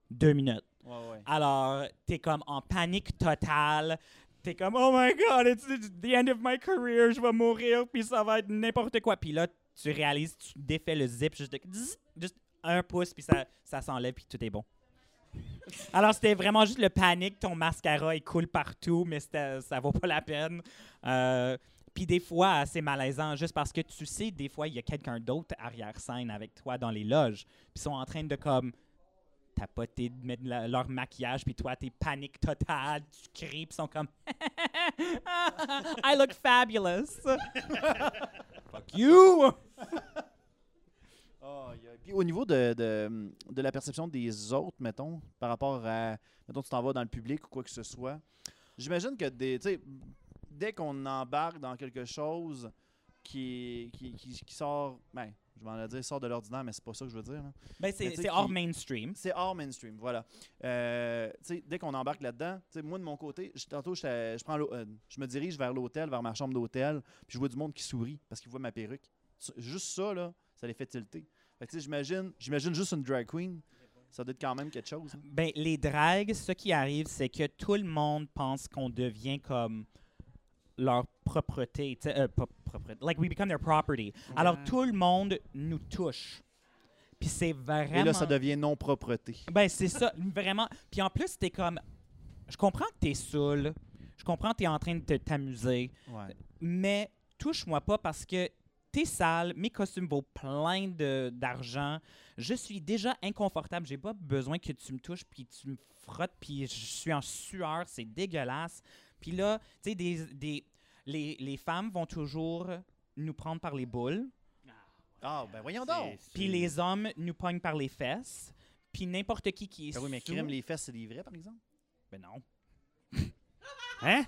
deux minutes. Ouais, ouais. Alors, t'es comme en panique totale. T'es comme, oh my god, it's the end of my career, je vais mourir, puis ça va être n'importe quoi. Puis là, tu réalises, tu défais le zip juste de zzz, juste un pouce, puis ça, ça s'enlève, puis tout est bon. Alors, c'était vraiment juste le panique, ton mascara, il coule partout, mais ça vaut pas la peine. Euh, puis des fois, c'est malaisant, juste parce que tu sais, des fois, il y a quelqu'un d'autre arrière-scène avec toi dans les loges, puis ils sont en train de comme tapoter, de mettre la- leur maquillage, puis toi, t'es panique totale, tu cries, puis ils sont comme I look fabulous. Fuck you. Puis au niveau de, de, de la perception des autres, mettons, par rapport à. Mettons, tu t'en vas dans le public ou quoi que ce soit. J'imagine que des, dès qu'on embarque dans quelque chose qui, qui, qui, qui sort. Ben, je vais en dire sort de l'ordinaire, mais c'est pas ça que je veux dire. là. Ben, c'est hors mainstream. C'est hors mainstream, voilà. Euh, tu sais, dès qu'on embarque là-dedans, moi de mon côté, je, tantôt je, je prends l'eau- euh, je me dirige vers l'hôtel, vers ma chambre d'hôtel, puis je vois du monde qui sourit parce qu'ils voient ma perruque. Juste ça, là, ça les fait tilter. Fait que, tu sais, j'imagine, j'imagine juste une drag queen, ça doit être quand même quelque chose. hein. Ben, les drags, ce qui arrive, c'est que tout le monde pense qu'on devient comme leur propreté. euh, propreté. Like, we become their property. Alors, tout le monde nous touche. Puis c'est vraiment... Et là, ça devient non-propreté. Ben, c'est ça, vraiment. Puis en plus, t'es comme... Je comprends que t'es saoul. Je comprends que t'es en train de t'amuser. Ouais. mais touche-moi pas parce que t'es sale, mes costumes vaut plein de- d'argent, je suis déjà inconfortable, j'ai pas besoin que tu me touches puis tu me frottes puis je suis en sueur, c'est dégueulasse. Puis là, tu sais, des, des, les, les femmes vont toujours nous prendre par les boules, Ah, ben voyons donc! puis les hommes nous pognent par les fesses, puis n'importe qui qui est Ah oui, mais sous- crème les fesses, c'est des vrais, par exemple? Ben non. Hein?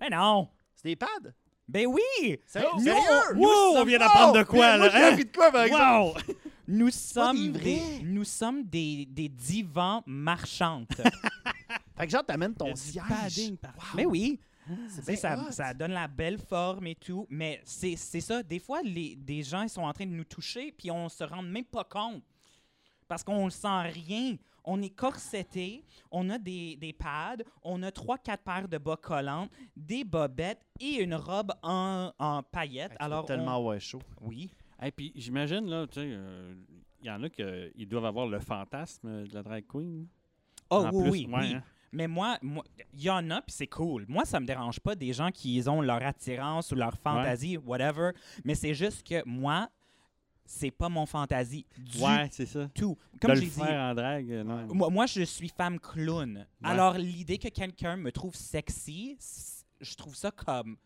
Ben non! C'est des pads? Ben oui! Sérieux? Nous- Sérieux? nous Wow, on sommes- vient d'apprendre de quoi, moi, là? hein? de quoi, par exemple? Wow! Nous sommes des nous sommes des, des divans marchantes. Fait que genre, t'amènes ton siège. padding mais oui, bien ça, hot. ça donne la belle forme et tout. Mais c'est c'est ça. Des fois, les, des gens ils sont en train de nous toucher puis on se rend même pas compte. Parce qu'on ne sent rien. On est corseté, on a des, des pads, on a trois, quatre paires de bas collantes, des bobettes et une robe en, en paillettes. Alors, tellement ouais chaud. on- oui. Et puis, j'imagine, là, tu sais, euh, il y en a qui doivent avoir le fantasme de la drag queen. Oh En oui, plus, oui, ouais, oui. hein. Mais moi, moi, il y en a, puis c'est cool. Moi, ça me dérange pas des gens qui ont leur attirance ou leur fantaisie, whatever. Mais c'est juste que moi, c'est pas mon fantaisie du Ouais, c'est ça. tout. de Comme le j'ai dit, faire en drag, euh, non. moi, moi, je suis femme clown. Ouais. Alors, l'idée que quelqu'un me trouve sexy, c- je trouve ça comme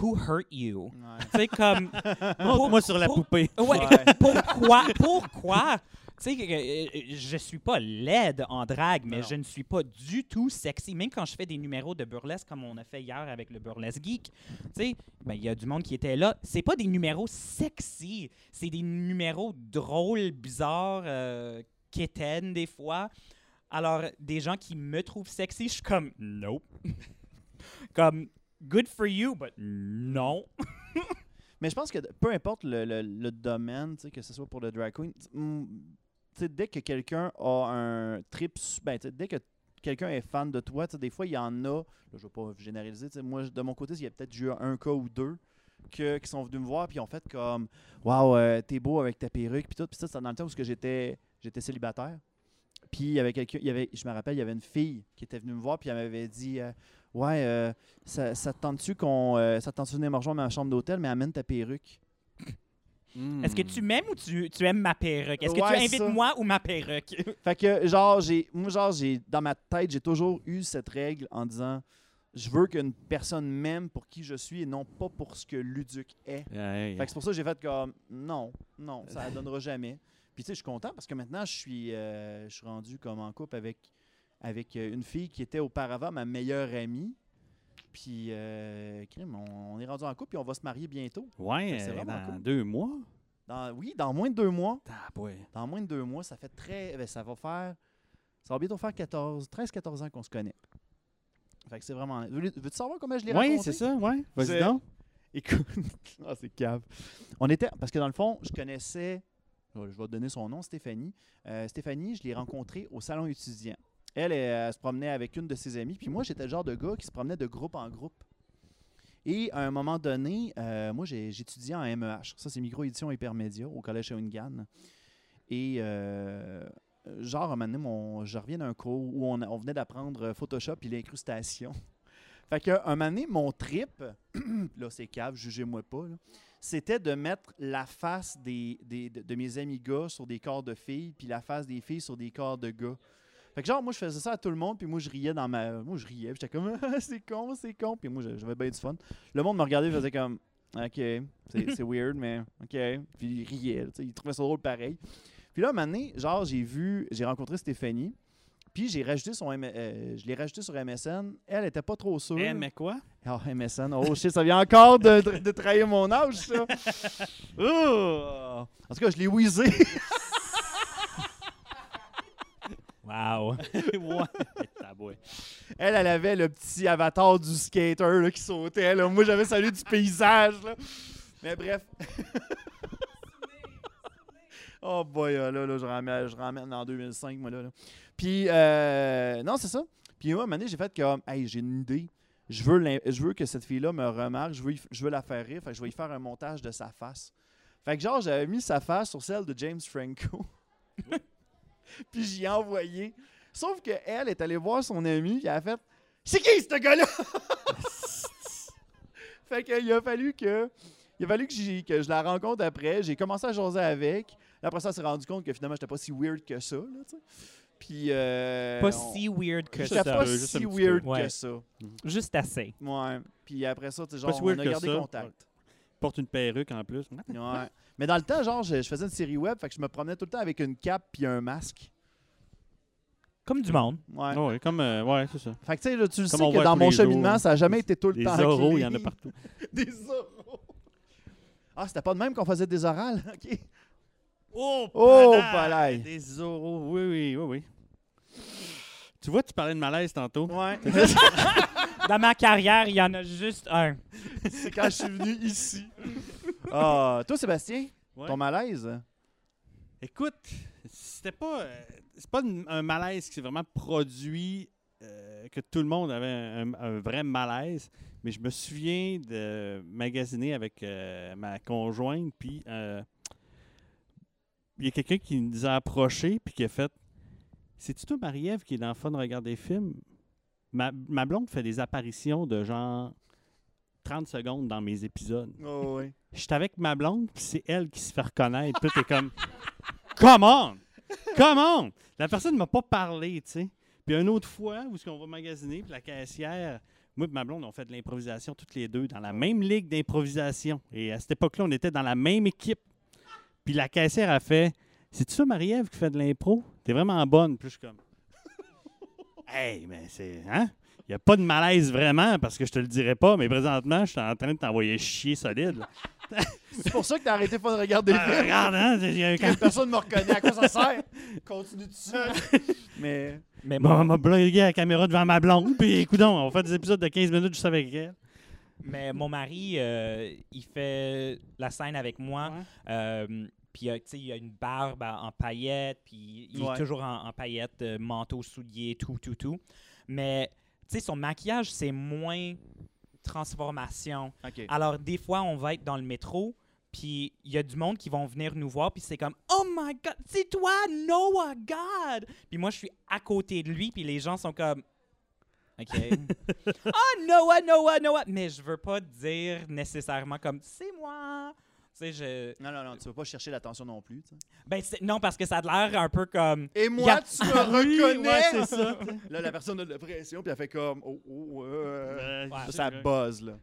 Who hurt you? Ouais. Tu sais, comme. Montre-moi sur la pour- poupée. Ouais, Ouais. pourquoi? Pourquoi? Tu sais, euh, je suis pas laide en drague, mais Non. je ne suis pas du tout sexy. Même quand je fais des numéros de burlesque, comme on a fait hier avec le Burlesque Geek, tu sais, ben, il y a du monde qui était là. C'est pas des numéros sexy, c'est des numéros drôles, bizarres, euh, des fois. Alors, des gens qui me trouvent sexy, je suis comme, nope. comme, good for you, but non. Mais je pense que peu importe le, le- le domaine, que ce soit pour le drag queen, dès que quelqu'un a un trip, ben, dès que quelqu'un est fan de toi, des fois, il y en a, là, je ne veux pas généraliser, moi, de mon côté, il y a peut-être eu un cas ou deux que, qui sont venus me voir, puis ont fait comme Waouh, euh, t'es beau avec ta perruque, puis tout. Puis ça, c'était dans le temps où j'étais célibataire. Puis il y avait quelqu'un, je me rappelle, il y avait une fille qui était venue me voir, puis elle m'avait dit euh, Ouais, euh, ça, te tente-tu qu'on. euh, ça te tente-tu de venir me rejoindre à ma chambre d'hôtel, mais amène ta perruque. Hmm. Est-ce que tu m'aimes ou tu, tu aimes ma perruque? Est-ce que Ouais, tu invites ça. moi ou ma perruque? Fait que, genre, j'ai. Moi, genre, j'ai. Dans ma tête, j'ai toujours eu cette règle en disant Je veux qu'une personne m'aime pour qui je suis et non pas pour ce que Luduc est. Fait que c'est pour ça que j'ai fait comme non, non, ça ne donnera jamais. Puis tu sais, je suis content parce que maintenant je suis euh, je suis rendu comme en couple avec avec euh, une fille qui était auparavant ma meilleure amie. Puis euh, crime, on, on est rendu en couple puis on va se marier bientôt. Ouais, c'est euh, vraiment dans cool. deux mois. Dans, oui, dans moins de deux mois. Ah, ouais. Dans moins de deux mois, ça fait très. ben, ça va faire. Ça va bientôt faire 14, 13-14 ans qu'on se connaît. Fait que c'est vraiment. Veux- Veux-tu savoir comment je l'ai Oui, raconté? c'est ça, ouais. Vas-y donc. Écoute, ah, c'est cave. On était, parce que dans le fond, je connaissais, je vais je vais te donner son nom, Stéphanie. Euh, Stéphanie, je l'ai rencontrée au salon étudiant. Elle, elle, se promenait avec une de ses amies, puis moi, j'étais le genre de gars qui se promenait de groupe en groupe. Et à un moment donné, euh, moi, j'étudiais en MEH. Ça, c'est micro-édition hypermédia au collège Shawinigan. Et euh, genre, à un moment donné, mon- je reviens d'un cours où on, on venait d'apprendre Photoshop et l'incrustation. Fait que, un moment donné, mon trip, là, c'est cave, jugez-moi pas, c'était de mettre la face des, des- de, de mes amis gars sur des corps de filles, puis la face des filles sur des corps de gars. Fait que genre, moi, je faisais ça à tout le monde, puis moi, je riais dans ma... Moi, je riais, puis j'étais comme, Ah, c'est con, c'est con. Puis moi, j'avais bien du fun. Le monde me regardait, faisait comme, OK, c'est weird, mais OK. Puis il riait, tu sais, il trouvait ça drôle pareil. Puis là, un moment donné, genre, j'ai vu, j'ai rencontré Stéphanie, puis j'ai rajouté son... M- euh, je l'ai rajouté sur MSN. Elle était pas trop sûre. Eh, mais quoi? Oh, MSN. Oh shit, ça vient encore de, de, de trahir mon âge, ça. Oh! En tout cas, je l'ai wheezé. Wow. ouais. Elle, elle avait le petit avatar du skater là, qui sautait. Là. Moi, j'avais celui du paysage. Là. Mais bref. oh boy, là, là, je, ramène, je ramène en 2005, moi, là. là. Puis, euh, non, c'est ça. Puis moi, à un moment donné, j'ai fait comme, hey, j'ai une idée. Je veux, je veux que cette fille-là me remarque. Je veux, je veux la faire rire. Fait que je vais y faire un montage de sa face. Fait que genre, j'avais mis sa face sur celle de James Franco. puis j'y ai envoyé. Sauf que elle est allée voir son ami, puis elle a fait C'est qui ce gars-là? Fait qu'il a fallu que. Il a fallu que, je la rencontre après. J'ai commencé à jaser avec. Après ça, elle s'est rendu compte que finalement, j'étais pas si weird que ça. Là, puis. euh, Pas on- si weird que J'étais ça. pas Juste si weird peu. Ouais. que ça. Juste assez. Ouais. Puis après ça, tu sais, Pas genre, si on weird a gardé ça. contact. Porte une perruque en plus. Ouais. Mais dans le temps, genre, je, je faisais une série web, fait que je me promenais tout le temps avec une cape puis un masque. Comme du monde. Ouais. Ouais, comme. euh, ouais, c'est ça. Fait que tu sais, là, tu le sais que dans mon cheminement, ça n'a jamais été tout le Des temps. oraux, il y en a partout. des oraux. Ah, c'était pas de même qu'on faisait des orales, ok? Oh, Oh, palais. Des oraux, oui, oui, oui, oui. Tu vois, tu parlais de malaise tantôt. Ouais. Dans ma carrière, il y en a juste un. C'est quand je suis venu ici. Ah, toi, Sébastien, Ouais. ton malaise? Écoute, c'était pas. euh, c'est pas une- un malaise qui s'est vraiment produit, euh, que tout le monde avait un, un vrai malaise, mais je me souviens de magasiner avec euh, ma conjointe, puis euh, il y a quelqu'un qui nous a approchés, puis qui a fait C'est-tu toi, Marie-Ève, qui est dans le fun de regarder des films ma, ma blonde fait des apparitions de genre 30 secondes dans mes épisodes. Oh, oui. J'étais avec ma blonde, puis c'est elle qui se fait reconnaître. Puis t'es comme, come on! Come on! La personne ne m'a pas parlé, tu sais. Puis une autre fois, où est-ce qu'on va magasiner, puis la caissière, moi et ma blonde, on fait de l'improvisation toutes les deux dans la même ligue d'improvisation. Et à cette époque-là, on était dans la même équipe. Puis la caissière a fait, c'est-tu ça, Marie-Ève, qui fait de l'impro? T'es vraiment bonne. Puis je suis comme, hey, mais c'est, hein? Il n'y a pas de malaise vraiment, parce que je te le dirais pas, mais présentement, je suis en train de t'envoyer chier solide. là. C'est pour ça que t'as arrêté de regarder le Ah, film. regarde, hein, il y a un Quand personne me reconnaît, à quoi ça sert? Continue tout ça. Mais. Mais Bon, on m'a blogué la caméra devant ma blonde, puis écoute, on fait des épisodes de 15 minutes juste avec elle. mais mon mari, euh, il fait la scène avec moi. Euh, puis, euh, tu sais, il a une barbe en paillettes, puis il Ouais. est toujours en, en paillettes, euh, manteau, souliers, tout, tout, tout. Mais, tu sais, son maquillage, c'est moins transformation. Alors, des fois, on va être dans le métro, puis il y a du monde qui vont venir nous voir, puis c'est comme « Oh my God, c'est toi, Noah God! » Puis moi, je suis à côté de lui, puis les gens sont comme « OK. oh, Noah, Noah, Noah! » Mais je veux pas dire nécessairement comme « C'est moi! » je... Non, non, non, tu veux pas chercher l'attention non plus. Ben, non, parce que ça a l'air un peu comme... Et moi, tu me Ah oui, reconnais? ouais, c'est ça. Là, la personne a de la pression, puis elle fait comme. Oh, oh, euh. Ouais. Ça, ça buzz, là.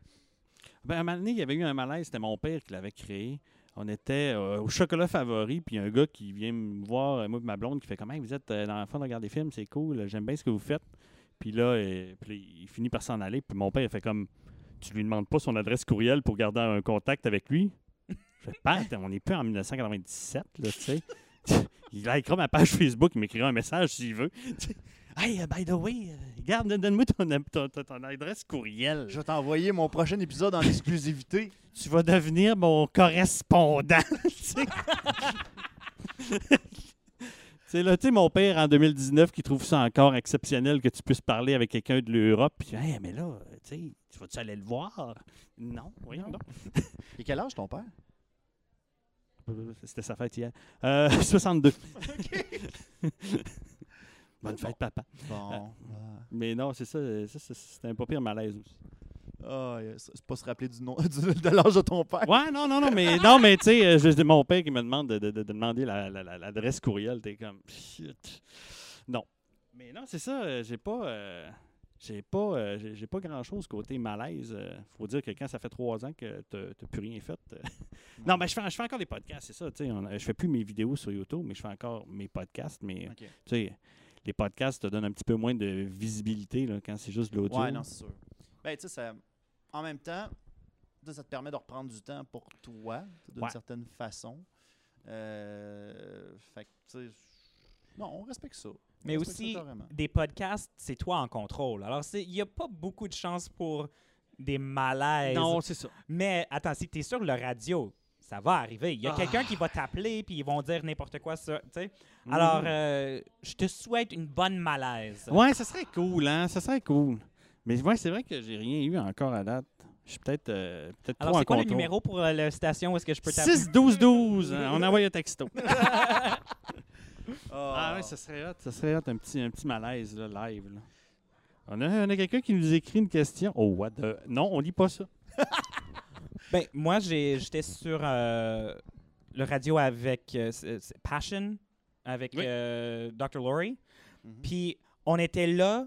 Ben, à un moment donné, il y avait eu un malaise, c'était mon père qui l'avait créé. On était euh, au chocolat favori, puis il y a un gars qui vient me voir, euh, moi et ma blonde, qui fait comment vous êtes euh, dans la fin de regarder des films, c'est cool, j'aime bien ce que vous faites. Puis là, puis il finit par s'en aller, puis mon père il fait comme tu lui demandes pas son adresse courriel pour garder un contact avec lui? Je Pat, on n'est plus en 1997, là, tu sais. il likera ma page Facebook, il m'écrira un message s'il veut. hey, uh, by the way, euh, garde, donne-moi ton, ton- ton- ton adresse courriel. Je vais t'envoyer mon prochain épisode en exclusivité. tu vas devenir mon correspondant. tu sais. C'est là, tu sais, mon père en 2019 qui trouve ça encore exceptionnel que tu puisses parler avec quelqu'un de l'Europe. Puis, hey, mais là, tu sais, tu vas-tu aller le voir? Non, voyons donc. Et quel âge ton père? C'était sa fête hier. Euh, 62. Bonne fête, papa. Bon. Mais non, c'est ça, c'était un pas pire malaise aussi. Ah, ça, c'est pas se rappeler du nom, de l'âge de ton père. Ouais, non, non, non, mais non, mais tu sais, euh, mon père qui me demande de, de- de- de demander la- la- la- l'adresse courriel, t'es comme shit. Non. Mais non, c'est ça, euh, j'ai pas euh, j'ai pas euh, j'ai pas grand chose côté malaise. euh, faut dire que quand ça fait trois ans que t'as t'as plus rien fait. euh, Non, mais je fais, je fais encore des podcasts, c'est ça, tu sais. on- Je fais plus mes vidéos sur YouTube, mais je fais encore mes podcasts, mais tu sais, les podcasts te donnent un petit peu moins de visibilité là, quand c'est juste de l'audio. Ouais, non, c'est sûr. Ben, tu sais, ça- en même temps, tu ça te permet de reprendre du temps pour toi, d'une Ouais. certaine façon. Euh, fait que, tu sais, non, on respecte ça. Mais aussi, des podcasts, c'est toi en contrôle. Alors, il n'y a pas beaucoup de chance pour des malaises. Non, c'est ça. Mais attends, si tu es sur le radio, ça va arriver. Il y a Ah. quelqu'un qui va t'appeler puis ils vont dire n'importe quoi sur. sais. Alors, euh, je te souhaite une bonne malaise. Ouais, ça serait cool, hein? Ça serait cool. Mais ouais, c'est vrai que j'ai rien eu encore à date. Je suis peut-être euh, peut-être Alors, c'est quoi le numéro pour euh, la station où est-ce que je peux t'appeler? 6 12 12 hein, On envoie un texto. Ah, Ah ouais, ça serait hot. Ça serait hot, un petit, un petit malaise là, live. là. On a, on a quelqu'un qui nous écrit une question. Oh, what the... Non, on lit pas ça. Ben, moi, j'ai- j'étais sur euh, le radio avec euh, c'est- c'est Passion, avec Oui. euh, Dr. Laurie. Mhm. Puis on était là.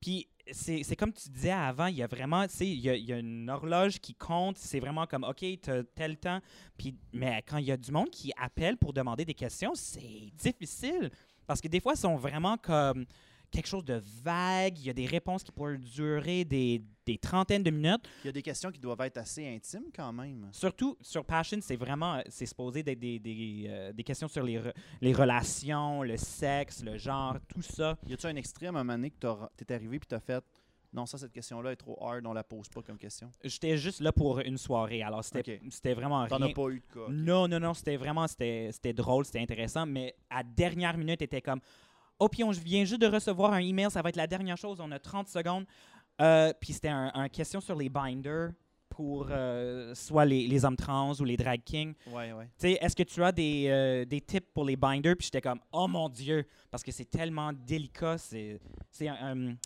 Puis c'est comme tu disais avant, il y a vraiment, tu sais, il y a une horloge qui compte. C'est vraiment comme, OK, tu as tel temps. Puis, mais quand il y a du monde qui appelle pour demander des questions, c'est difficile. Parce que des fois, ils sont vraiment comme quelque chose de vague. Il y a des réponses qui pourraient durer des, des trentaines de minutes. Il y a des questions qui doivent être assez intimes quand même. Surtout sur Passion, c'est vraiment, c'est supposé d'être des, des, euh, des questions sur les, re- les relations, le sexe, le genre, tout ça. Y a-tu un extrême à un moment donné que t'as- t'es arrivé puis t'as fait non, ça, cette question-là est trop hard, on la pose pas comme question? J'étais juste là pour une soirée, alors c'était vraiment T'en rien. as pas eu de cas. Non, non, non, c'était vraiment, c'était c'était drôle, c'était intéressant, mais à dernière minute, était comme, oh, puis on vient juste de recevoir un email, ça va être la dernière chose, on a 30 secondes. Euh, puis c'était un, un question sur les binders pour euh, soit les, les hommes trans ou les drag kings. Ouais, ouais. Tu sais, est-ce que tu as des, euh, des tips pour les binders? Puis j'étais comme, oh mon Dieu, parce que c'est tellement délicat. C'est c'est un-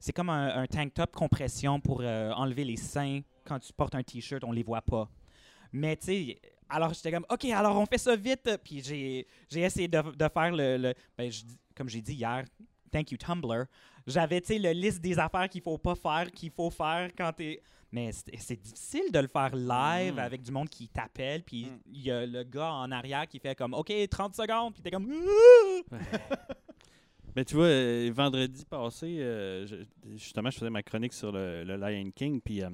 c'est comme un, un tank top compression pour enlever les seins. Quand tu portes un t-shirt, on les voit pas. Mais tu sais, alors j'étais comme, OK, alors on fait ça vite. Puis j'ai j'ai essayé de, de faire le. le- ben, je comme j'ai dit hier, thank you Tumblr. J'avais, tu sais, le liste des affaires qu'il faut pas faire, qu'il faut faire quand tu Mais c'est difficile de le faire live Mm. avec du monde qui t'appelle, puis Mm. il y a le gars en arrière qui fait comme OK, 30 secondes, puis t'es comme Ben, tu vois, euh, vendredi passé, euh, je- justement, je faisais ma chronique sur le, le Lion King, puis euh,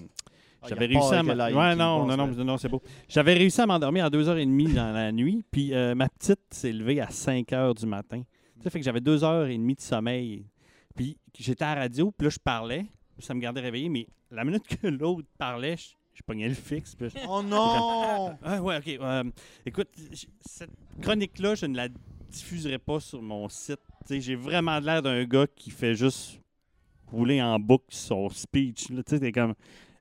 Ah, J'avais réussi à avec le m'en- Lion Ouais, King, non, bon, non, c'est non, vrai. non, c'est beau. J'avais réussi à m'endormir à 2h30 dans la nuit, puis euh, ma petite s'est levée à 5h du matin. Ça fait que j'avais 2h30 de sommeil. Puis j'étais à la radio, puis là, je parlais, ça me gardait réveillé, mais la minute que l'autre parlait, je, je pognais le fixe. puis je- Oh non! Ah ouais, ok. euh, écoute, cette chronique-là, je ne la diffuserai pas sur mon site. J'ai vraiment l'air d'un gars qui fait juste rouler en boucle son speech. Tu sais, t'es comme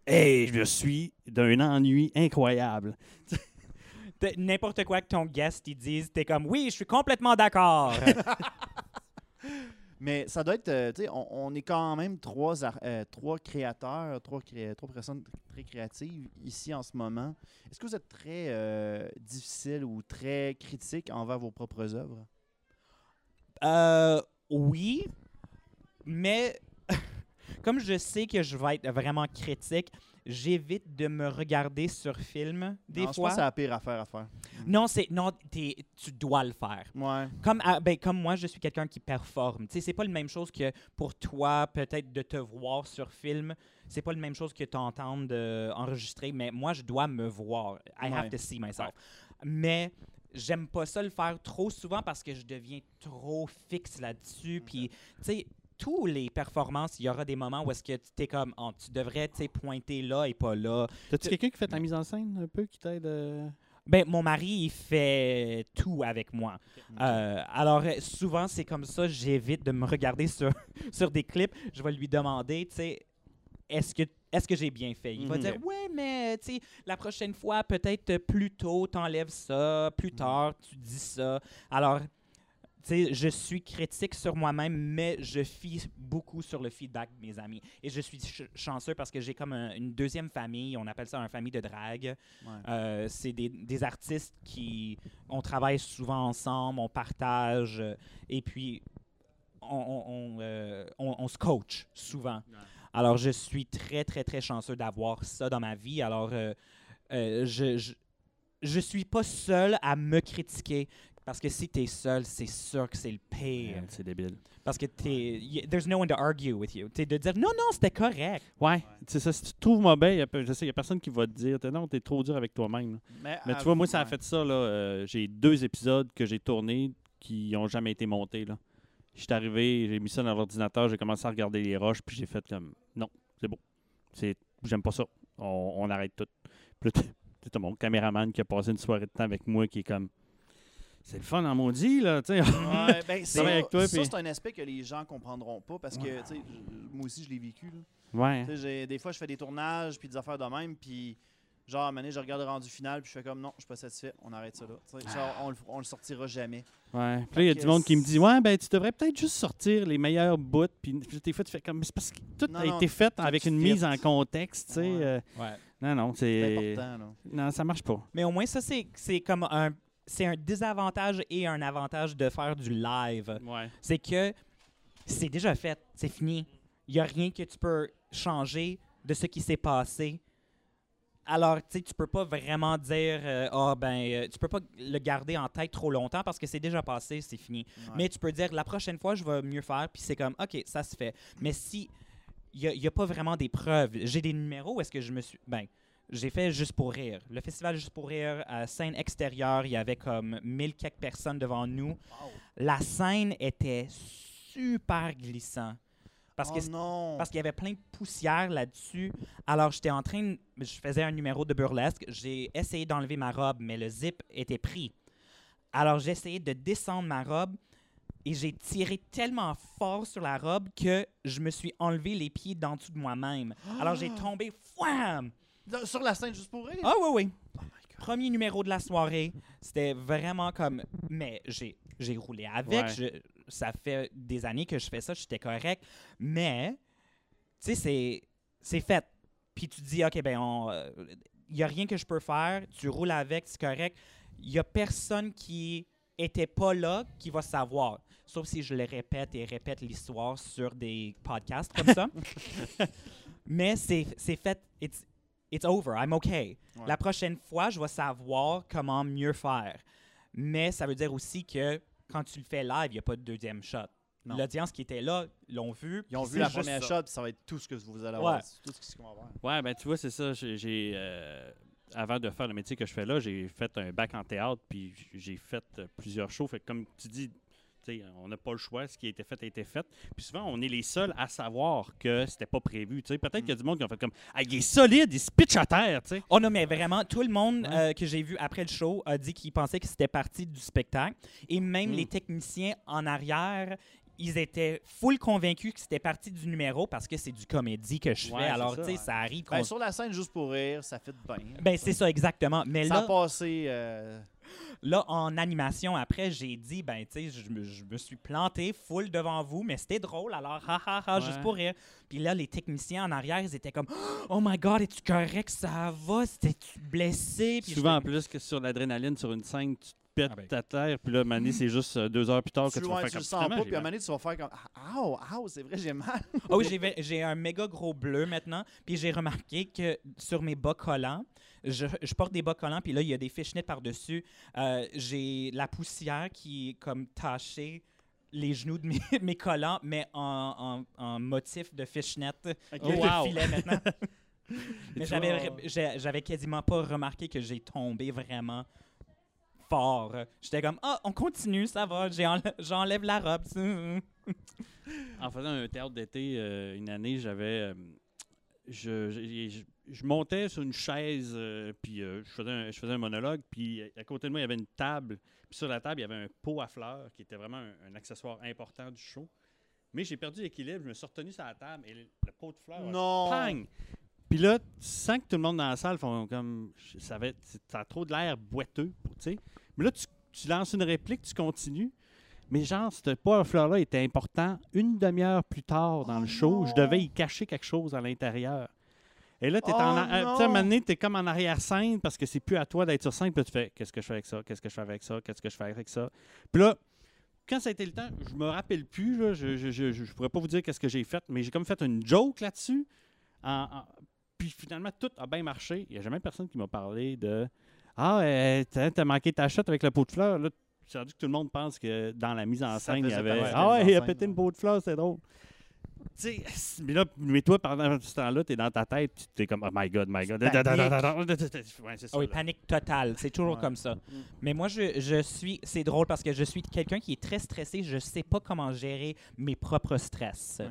Hey, je suis d'un ennui incroyable. N'importe quoi que ton guest il dise, t'es comme oui, je suis complètement d'accord. Mais ça doit être, euh, tu sais, on, on est quand même trois, euh, trois créateurs, trois, cré- trois personnes très créatives ici en ce moment. Est-ce que vous êtes très euh, difficile ou très critique envers vos propres œuvres? Oui, mais comme je sais que je vais être vraiment critique, j'évite de me regarder sur film des Non, fois. c'est la pire affaire à faire. Non, c'est non, tu dois le faire. Ouais. Comme, ah, ben, comme moi, je suis quelqu'un qui performe. Tu sais, c'est pas la même chose que pour toi, peut-être de te voir sur film. C'est pas la même chose que t'entendre euh, enregistrer, mais moi, je dois me voir. I have Ouais. to see myself. Mais j'aime pas ça le faire trop souvent parce que je deviens trop fixe là-dessus. Puis, tu sais, tous les performances, il y aura des moments où est-ce que tu es comme, oh, tu devrais, pointer là et pas là. T'as-tu quelqu'un qui fait ta mise en scène un peu, qui t'aide euh? Ben, mon mari, il fait tout avec moi. Euh, alors, euh, souvent, c'est comme ça, j'évite de me regarder sur, sur des clips. Je vais lui demander, tu sais, est-ce que, est-ce que j'ai bien fait? Il va Mhm. dire, ouais, mais, tu sais, la prochaine fois, peut-être euh, plus tôt, t'enlèves ça, plus tard, tu dis ça. Alors, sais, je suis critique sur moi-même, mais je fie beaucoup sur le feedback de mes amis. Et je suis ch- chanceux parce que j'ai comme un- une deuxième famille, on appelle ça une famille de drague. Ouais. Euh, c'est des, des artistes qui on travaille souvent ensemble, on partage euh, et puis on, on, on, euh, on- se coach souvent. Alors je suis très très très chanceux d'avoir ça dans ma vie. Alors euh, je, je je suis pas seul à me critiquer parce que si tu es seul, c'est sûr que c'est le pire. C'est débile. Parce que t'es, y- there's no one to argue with you. T'es de dire non non c'était correct. Ouais, c'est ça. Si tu te trouves mauvais, je sais, il n'y a personne qui va te dire T'es- non, t'es trop dur avec toi-même. Mais, tu vois, moi, ça a fait ça. là. euh, j'ai deux épisodes que j'ai tournés qui n'ont jamais été montés. Là. Je suis arrivé, j'ai mis ça dans l'ordinateur, j'ai commencé à regarder les roches, puis j'ai fait comme non, c'est bon. C'est, j'aime pas ça. On, on arrête tout. Puis là, t'as- t'as mon caméraman qui a passé une soirée de temps avec moi qui est comme c'est le fun en maudit, là. tu sais. Ouais, ben, ça, Travailler avec toi, ça, c'est un aspect que les gens comprendront pas parce que, tu sais, je- moi aussi, je l'ai vécu. là. ouais. Tu sais, j'ai- Des fois, je fais des tournages puis des affaires de même, puis genre, à un moment donné, je regarde le rendu final, puis je fais comme non, je suis pas satisfait, on arrête ça là. Tu sais, genre, on, le, on le sortira jamais. Ouais. Puis là, il y a Fait du monde qui me c'est- dit Ouais, ben, tu devrais peut-être juste sortir les meilleurs bouts. Puis des fois, tu fais comme. Mais c'est parce que tout Non, a non, été fait avec fit. une mise en contexte, tu sais. Ouais. euh, Ouais. non, non, C'est c'est. important. Là. Non, ça marche pas. Mais au moins, ça, c'est c'est comme un, c'est un désavantage et un avantage de faire du live. Ouais. C'est que c'est déjà fait, c'est fini. Il n'y a rien que tu peux changer de ce qui s'est passé. Alors, tu sais, tu peux pas vraiment dire, euh, ah ben, euh, tu peux pas le garder en tête trop longtemps parce que c'est déjà passé, c'est fini. Ouais. Mais tu peux dire, la prochaine fois, je vais mieux faire, puis c'est comme, OK, ça se fait. Mais si il n'y a, pas vraiment des preuves, j'ai des numéros où est-ce que je me suis. Ben, j'ai fait Juste pour rire. Le festival Juste pour rire, scène extérieure, il y avait comme mille quelques personnes devant nous. Wow. La scène était super glissant. Parce que oh non. parce qu'il y avait plein de poussière là-dessus. Alors, j'étais en train, de- je faisais un numéro de burlesque. J'ai essayé d'enlever ma robe, mais le zip était pris. Alors, j'ai essayé de descendre ma robe et j'ai tiré tellement fort sur la robe que je me suis enlevé les pieds d'en dessous de moi-même. Alors, j'ai tombé, fouam! Sur la scène, juste pour rire? Ah oui, oui. Oh. Premier numéro de la soirée. C'était vraiment comme. Mais j'ai, j'ai roulé avec. Ouais. Je- ça fait des années que je fais ça. J'étais correct. Mais, tu sais, c'est, c'est fait. Puis tu te dis, OK, ben, il n'y a rien que je peux faire. Tu roules avec, c'est correct. Il n'y a personne qui était pas là qui va savoir. Sauf si je le répète et répète l'histoire sur des podcasts comme ça. Mais c'est, c'est fait. It's, it's over. I'm okay. Ouais. La prochaine fois, je vais savoir comment mieux faire. Mais ça veut dire aussi que quand tu le fais live, il n'y a pas de deuxième shot. L'audience qui était là l'ont vu. Ils ont vu la première ça. shot, puis ça va être tout ce que vous allez avoir. Ouais. C'est tout ce qu'on va avoir. Ouais, ben tu vois, c'est ça. J'ai, euh, avant de faire le métier que je fais là, j'ai fait un bac en théâtre, puis j'ai fait euh, plusieurs shows. Fait que comme tu dis, on n'a pas le choix. Ce qui a été fait a été fait. Puis souvent, on est les seuls à savoir que c'était pas prévu. Tu sais, peut-être qu'il y a du monde qui a fait comme, ah, il est solide, il se pitch à terre, tu sais. Oh non, mais vraiment, tout le monde Ouais. euh, que j'ai vu après le show a dit qu'il pensait que c'était partie du spectacle. Et même Mm. les techniciens en arrière, ils étaient full convaincus que c'était partie du numéro parce que c'est du comédie que je fais. c'est Alors, ça, tu sais, ouais. ça arrive. Ben, sur la scène, juste pour rire, ça fait bien. Ben, c'est ça, exactement. Mais Ça là, a passé. euh, là, en animation, après, j'ai dit, ben, tu sais, je me, je me suis planté full devant vous, mais c'était drôle, alors, ha, ha, ha, juste Ouais. pour rire. Puis là, les techniciens en arrière, ils étaient comme, oh my god, es-tu correct, ça va, c'était-tu blessé? Puis Souvent, en j'étais- plus que sur l'adrénaline, sur une scène, tu te pètes Ah ben. ta terre, puis là, Mané, c'est juste euh, deux heures plus tard que tu tu vas tu faire le comme sens Finalement, pas, j'ai puis à un mal? moment donné, tu vas faire comme Ah, Ow, ow, c'est vrai, j'ai mal. Oh, j'ai ve- j'ai un méga gros bleu maintenant. Puis j'ai remarqué que sur mes bas collants, je, je porte des bas collants, puis là, il y a des fishnets par-dessus. Euh, j'ai la poussière qui est comme tachée les genoux de mes, mes collants, mais en, en- en motif de fishnet. Ok. au lieu de wow. filet maintenant. Mais j'avais, quasiment pas remarqué que j'ai tombé vraiment fort. J'étais comme, ah, on continue, ça va, j'ai enle- j'enlève la robe. En faisant un théâtre d'été euh, une année, j'avais. euh, je, je, je- je montais sur une chaise, euh, puis euh, je, faisais un, je faisais un monologue, puis à côté de moi, il y avait une table. Puis sur la table, il y avait un pot à fleurs qui était vraiment un, un accessoire important du show. Mais j'ai perdu l'équilibre, je me suis retenu sur la table et le, le pot de fleurs. a Non. Pang! Puis là, tu sens que tout le monde dans la salle font comme. Ça, va être, ça a trop de l'air boiteux, tu sais. Mais là, tu, tu lances une réplique, tu continues. Mais genre, ce pot à fleurs-là était important. Une demi-heure plus tard dans Oh le show, je devais y cacher quelque chose à l'intérieur. Et là, tu es Oh en. euh, tu sais, à un moment donné, t'es comme en arrière-scène parce que c'est plus à toi d'être sur scène. Puis tu fais Qu'est-ce que je fais avec ça? Qu'est-ce que je fais avec ça? Qu'est-ce que je fais avec ça? Puis là, quand ça a été le temps, je me rappelle plus. Là, je, je, je, je pourrais pas vous dire qu'est-ce que j'ai fait, mais j'ai comme fait une joke là-dessus. En- en- puis finalement, tout a bien marché. Il n'y a jamais personne qui m'a parlé de Ah, euh, t'as manqué ta shot avec le pot de fleurs. Là, c'est rendu que tout le monde pense que dans la mise en scène, il y avait Ah ouais, il a pété une pot de fleurs, c'est drôle. Tu sais, mais, là, mais toi, pendant ce temps-là, tu es dans ta tête, tu es comme Oh my god, my god. Oui, panique totale. C'est toujours comme ça. Mais moi, je, je suis. C'est drôle parce que je suis quelqu'un qui est très stressé. Je sais pas comment gérer mes propres stress.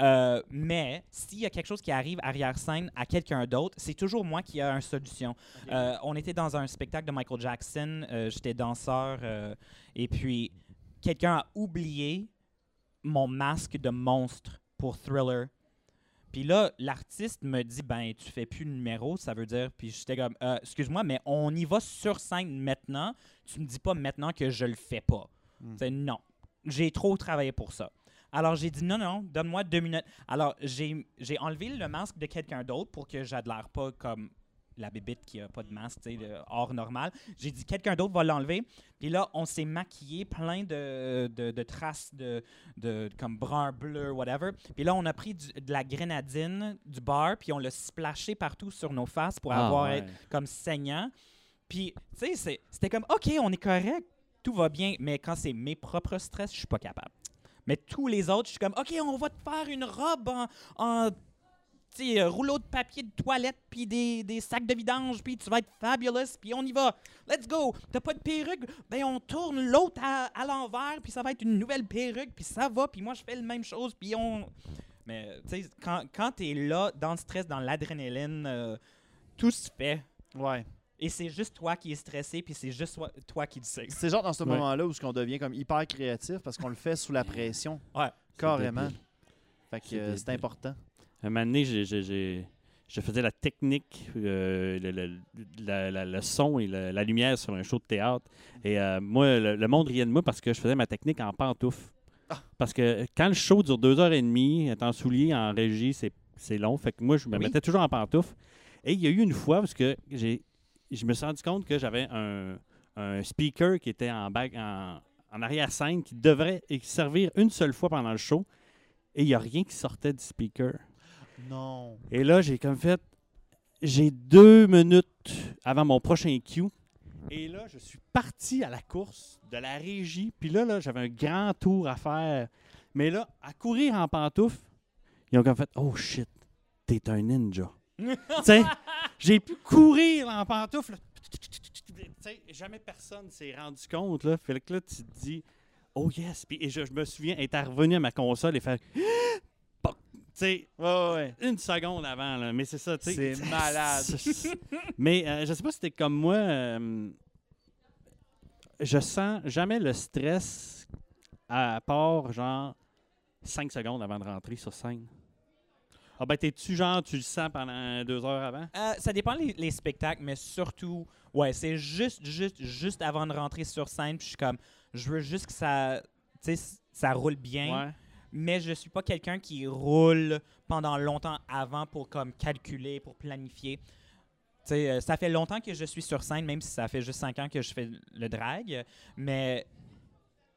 Euh, mais s'il y a quelque chose qui arrive arrière-scène à quelqu'un d'autre, c'est toujours moi qui ai une solution. Euh, on était dans un spectacle de Michael Jackson. euh, J'étais danseur. et puis, quelqu'un a oublié mon masque de monstre pour Thriller. Puis là, l'artiste me dit ben tu fais plus de numéro, ça veut dire puis j'étais comme excuse-moi mais on y va sur scène maintenant, tu me dis pas maintenant que je le fais pas. Hmm. C'est non. J'ai trop travaillé pour ça. Alors j'ai dit non non, donne-moi deux minutes. Alors j'ai enlevé le masque de quelqu'un d'autre pour que l'air pas comme la bébite qui a pas de masque, tu sais, hors normal. J'ai dit quelqu'un d'autre va l'enlever. Puis là, on s'est maquillé plein de, de, de traces de, de comme brun, bleu, whatever. Puis là, on a pris du- de la grenadine du bar, puis on l'a splashé partout sur nos faces pour Ah, avoir ouais. être comme saignant. Puis, tu sais, c'est- c'était comme, OK, on est correct, tout va bien. Mais quand c'est mes propres stress, je suis pas capable. Mais tous les autres, je suis comme, OK, on va te faire une robe en, en euh, rouleau de papier de toilette, puis des, des sacs de vidange, puis tu vas être fabulous, puis on y va. Let's go. T'as pas de perruque? Ben, on tourne l'autre à, à l'envers, puis ça va être une nouvelle perruque, puis ça va, puis moi, je fais la même chose, puis on... Mais, tu sais, quand, quand t'es là, dans le stress, dans l'adrénaline, euh, tout se fait. Ouais. Et c'est juste toi qui es stressé, puis c'est juste toi, toi qui le sais. C'est genre dans ce Ouais. moment-là où on devient comme hyper créatif parce qu'on le fait sous la pression. Ouais. Carrément. Fait que C'est euh, c'est important. Un moment donné, j'ai- j'ai- j'ai- je faisais la technique, euh, le, le- la- la- le son et le- la lumière sur un show de théâtre. Et euh, moi, le, le monde riait de moi parce que je faisais ma technique en pantoufle. Ah. Parce que quand le show dure deux heures et demie, être en soulier, en régie, c'est c'est long. Fait que moi, je me Oui. mettais toujours en pantoufle. Et il y a eu une fois parce que j'ai je me suis rendu compte que j'avais un, un speaker qui était en, back- en, en arrière-scène qui devrait servir une seule fois pendant le show. Et il n'y a rien qui sortait du speaker. Non. Et là, j'ai comme fait. J'ai deux minutes avant mon prochain cue. Et là, je suis parti à la course de la régie. Puis là, là j'avais un grand tour à faire. Mais là, à courir en pantoufles, ils ont comme fait Oh shit, t'es un ninja. j'ai pu courir en sais, jamais personne s'est rendu compte. Là. Fait que là, tu te dis Oh yes. Puis, et je, je me souviens être revenu à ma console et faire Poc. Tu sais, Ouais, ouais. une seconde avant. Là. Mais c'est ça. C'est malade. Mais euh, je sais pas si t'es comme moi. euh, je sens jamais le stress à part genre 5 secondes avant de rentrer sur scène. Ah ben t'es-tu genre tu le sens pendant deux heures avant? Euh, ça dépend les, les spectacles, mais surtout, ouais, c'est juste, juste, juste avant de rentrer sur scène, puis je suis comme, je veux juste que ça, ça roule bien, Ouais. mais je suis pas quelqu'un qui roule pendant longtemps avant pour comme calculer, pour planifier. Euh, ça fait longtemps que je suis sur scène, même si ça fait juste cinq ans que je fais le drag, mais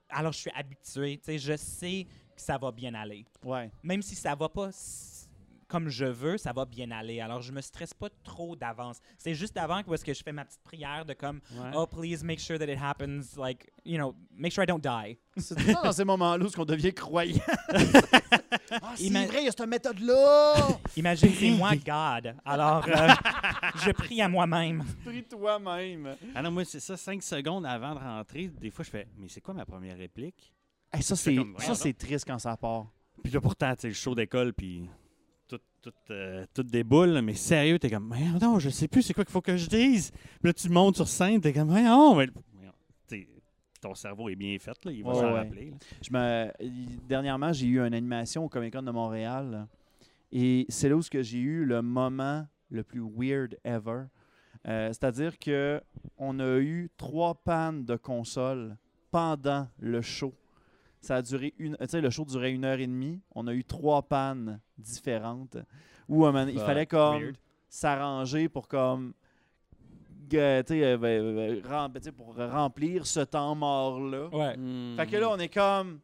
alors je suis habitué, je sais que ça va bien aller Ouais. même si ça va pas comme je veux, ça va bien aller. Alors, je me stresse pas trop d'avance. C'est juste avant que, que je fais ma petite prière de comme, Ouais. oh, please make sure that it happens, like, you know, make sure I don't die. C'est tout ça dans ces moments-là où on devient croyant. ah, c'est Ima- vrai, il y a cette méthode-là! Imagine, c'est moi, God. Alors, euh, je prie à moi-même. Prie toi-même. Ah non, moi c'est ça, 5 secondes avant de rentrer, des fois je fais Mais c'est quoi ma première réplique? Hey, ça, c'est c'est triste quand ça part. Puis là pourtant, tu sais, le show d'école, puis tout, euh, tout déboule, là, mais sérieux, t'es comme Mais non, je sais plus c'est quoi qu'il faut que je dise. Puis là tu montes sur scène, t'es comme Mais non, mais. Ton cerveau est bien fait, là, il va s'en ouais. rappeler. là. Je me... Dernièrement, j'ai eu une animation au Comic Con de Montréal. Et c'est là où j'ai eu le moment le plus weird ever. Euh, C'est-à-dire que on a eu trois pannes de console pendant le show. Ça a duré une. Tu sais, le show durait une heure et demie. On a eu trois pannes différentes. Où un moment, il fallait comme s'arranger pour comme. euh, ben, euh, rem- pour remplir ce temps mort-là. Ouais. Hmm. Fait que là, on est comme,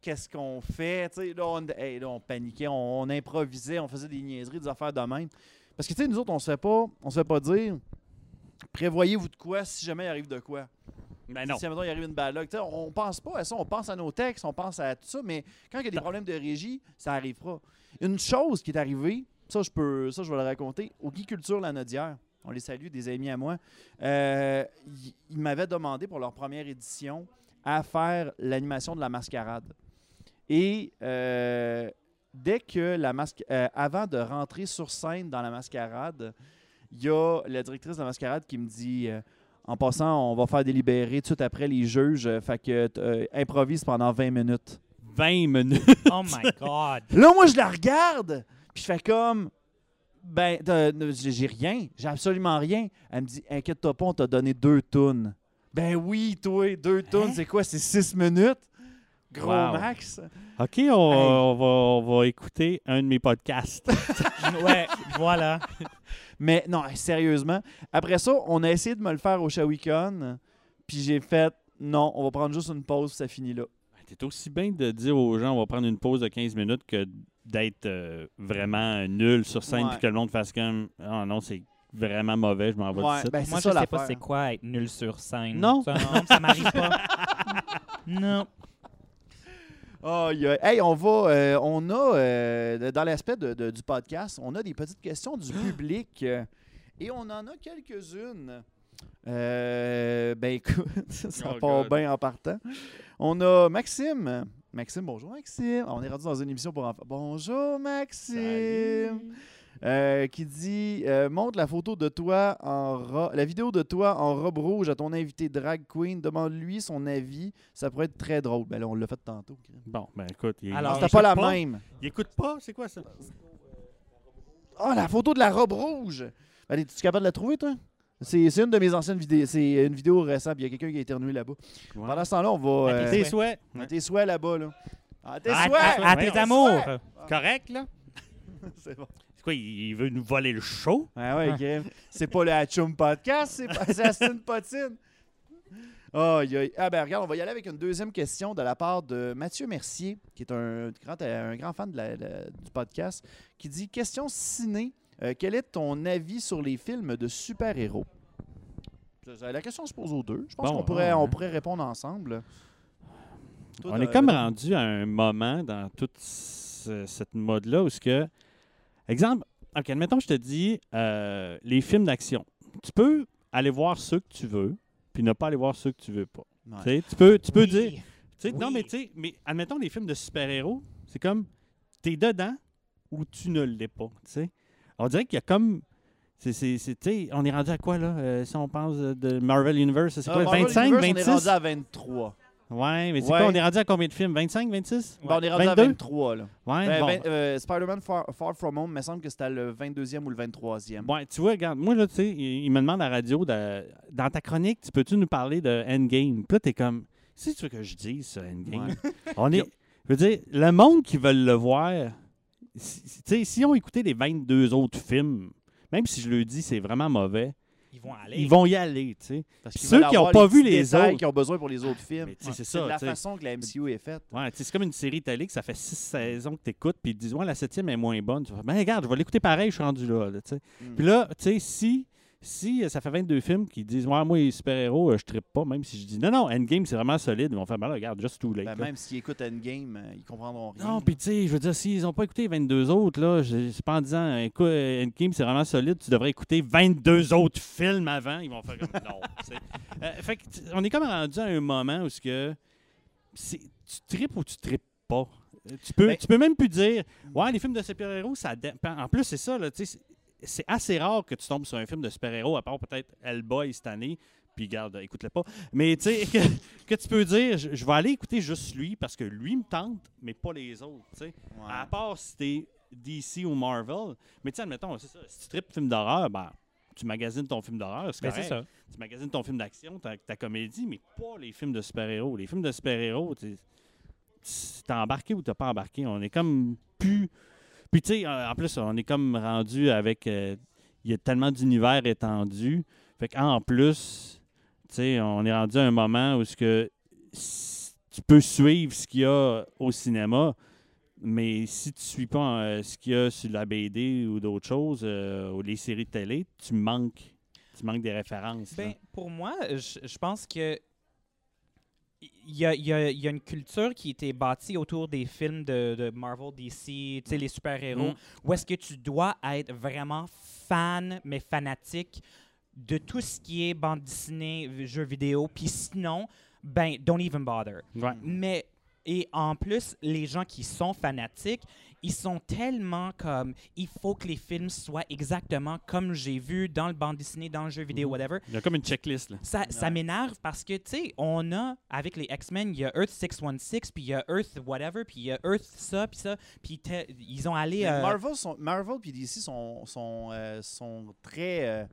qu'est-ce qu'on fait? Tu sais, là, on, hey, là, on paniquait, on, on improvisait, on faisait des niaiseries, des affaires de même. Parce que, tu sais, nous autres, on se fait pas, on se fait pas dire, prévoyez-vous de quoi si jamais il arrive de quoi? Ben non. Si, admettons, il arrive une sais, on pense pas à ça, on pense à nos textes, on pense à tout ça, mais quand il y a des problèmes de régie, ça arrivera. Une chose qui est arrivée, ça, je peux, ça, je vais le raconter, au Guy Culture Lanaudière, on les salue, des amis à moi, euh, ils m'avaient demandé pour leur première édition à faire l'animation de la mascarade. Et euh, dès que la masque, euh, avant de rentrer sur scène dans la mascarade, il y a la directrice de la mascarade qui me dit en passant, on va faire délibérer tout de suite après les juges, euh, fait que euh, improvise pendant 20 minutes. 20 minutes? Oh my God. Là, moi, je la regarde, puis je fais comme. Ben, j'ai rien, j'ai absolument rien. Elle me dit, inquiète-toi pas, on t'a donné deux tonnes. Ben oui, toi, deux tonnes, Hein? c'est quoi, c'est six minutes? Gros Wow. max. OK, on, on va, on va écouter un de mes podcasts. ouais, voilà. Mais non, sérieusement. Après ça, on a essayé de me le faire au Shawicon, puis j'ai fait, non, on va prendre juste une pause, puis ça finit là. T'es aussi bien de dire aux gens on va prendre une pause de 15 minutes que d'être euh, vraiment nul sur scène puis que le monde fasse comme Ah non, c'est vraiment mauvais, je m'en vais Ouais, ben, c'est Moi, ça je sais pas c'est quoi être nul sur scène. Non. Ça, non, ça m'arrive pas. non. Aïe, aïe. Hey, on va, euh, on a, euh, dans l'aspect de- de- du podcast, on a des petites questions du public euh, et on en a quelques-unes. Ben écoute, ça Oh part bien en partant. On a Maxime. Maxime, bonjour Maxime. On est rendu dans une émission pour enfants. Bonjour Maxime. Euh, qui dit euh, montre la photo de toi en ro- la vidéo de toi en robe rouge à ton invité drag queen. Demande-lui son avis. Ça pourrait être très drôle. Ben là, on l'a fait tantôt. Bon, ben écoute, il, Alors, il C'était pas la écoute même. Il écoute pas, c'est quoi ça? Ah, la photo de la robe rouge! Ben, Es-tu capable de la trouver, toi? C'est c'est une de mes anciennes vidéos. C'est une vidéo récente. Il y a quelqu'un qui a éternué là-bas. Ouais. Pendant ce temps-là, on va. À euh, Tes souhaits. à tes souhaits là-bas, là. À tes À, souhaits! à- tes amours. Correct, là? C'est bon. Quoi, il veut nous voler le show? Ah ouais, Grim. C'est pas le Hatchoum Podcast, c'est pas Aston Potine. Aïe, aïe. Ah ben regarde, on va y aller avec une deuxième question de la part de Mathieu Mercier, qui est un grand, un grand fan de la- la- du podcast, qui dit Question ciné, euh, quel est ton avis sur les films de super-héros? La question se pose aux deux. Je pense Bon, qu'on pourrait, ouais. on pourrait répondre ensemble. Toi, On est comme rendu à un moment dans toute ce- cette mode-là où ce que. Exemple, ok, admettons, je te dis euh, les films d'action. Tu peux aller voir ceux que tu veux, puis ne pas aller voir ceux que tu veux pas. Ouais. Tu peux, tu peux Oui. dire. Non, mais tu sais, mais admettons les films de super-héros, c'est comme t'es dedans ou tu ne l'es pas. tu sais. On dirait qu'il y a comme. c'est- tu sais, on est rendu à quoi là euh, Si on pense euh, de Marvel Universe, c'est Euh, quoi Marvel 25, Universe, On est 26 rendu à 23. Ouais, mais c'est Ouais. quoi On est rendu à combien de films? 25, 26 Ben, on est rendu 22? à 23. Là. Ouais, Ben, bon. vingt- euh, Spider-Man Far, Far From Home, il me semble que c'était le 22e ou le 23e. Ouais, tu vois, regarde, moi, là, tu sais, il, il me demande à la radio, de- dans ta chronique, tu peux-tu nous parler de Endgame? Puis là, t'es comme, si tu veux que je dise ça, Endgame, on est, je veux dire, le monde qui veut le voir, si, si- tu sais, si on écouté les 22 autres films, même si je le dis, c'est vraiment mauvais, Ils vont aller. ils vont y aller, tu sais. Parce ceux qui ont avoir pas vu les autres- qu'ils ont besoin pour les autres films. C'est ça, la façon que la MCU est faite. Ouais, c'est comme une série télé que ça fait six saisons que tu écoutes, puis ils te disent, ouais, la septième est moins bonne. Tu vas ben regarde, je vais l'écouter pareil, je suis rendu là. là, tu sais. Mm. Puis là, tu sais, si, si euh, ça fait 22 films qui disent, ouais, moi, les super-héros, euh, je trippe pas, même si je dis, non, non, Endgame, c'est vraiment solide, ils vont faire, ben là, regarde, just too late. Ben, même s'ils écoutent Endgame, euh, ils comprendront rien. Non, puis tu sais, je veux dire, s'ils ont pas écouté les 22 autres, là, je- c'est pas en disant, écoute, Endgame, c'est vraiment solide, tu devrais écouter 22 autres films avant. Ils vont faire comme, non. Euh, fait que, on est comme rendu à un moment où ce que tu tripes ou tu tripes pas? Tu peux, Ben- tu peux même plus dire, ouais, les films de super-héros, ça. En plus, c'est ça, là, tu sais, c'est- assez rare que tu tombes sur un film de super-héros, à part peut-être Hellboy cette année. Puis garde, écoute-le pas. Mais tu sais, que, que tu peux dire, je, je vais aller écouter juste lui parce que lui me tente, mais pas les autres. tu sais. Ouais. À part si t'es DC ou Marvel. Mais tu sais, admettons, c'est ça. Si tu tripes film d'horreur, ben, tu magasines ton film d'horreur, c'est Ben, ça. Tu magasines ton film d'action, ta, ta comédie, mais pas les films de super-héros. Les films de super-héros, tu t'as embarqué ou t'as pas embarqué. On est comme plus. Puis tu sais, en en plus, on est comme rendu avec. euh, Il y a tellement d'univers étendus. Fait qu'en plus, tu sais, on est rendu à un moment où tu peux suivre ce qu'il y a au cinéma, mais si tu suis pas euh, ce qu'il y a sur la BD ou d'autres choses, euh, ou les séries de télé, tu manques, tu manques des références. Ben, pour moi, je pense que il y a, il y a- il y a une culture qui été bâtie autour des films de, de Marvel, DC, sais, les super-héros, Mm. où est-ce que tu dois être vraiment fan, mais fanatique de tout ce qui est bande dessinée, jeux vidéo, puis sinon, ben, don't even bother. Ouais. Mais, et en plus, les gens qui sont fanatiques, ils sont tellement comme, il faut que les films soient exactement comme j'ai vu dans le bande dessinée, dans le jeu vidéo, Mhm. whatever. Il y a comme une checklist. Là. Ça, m'énerve parce que, tu sais, on a, avec les X-Men, il y a Earth 616, puis il y a Earth whatever, puis il y a Earth ça, puis ça, puis ils ont allé... Euh, Marvel, sont, Marvel puis DC sont, sont, euh, sont très euh,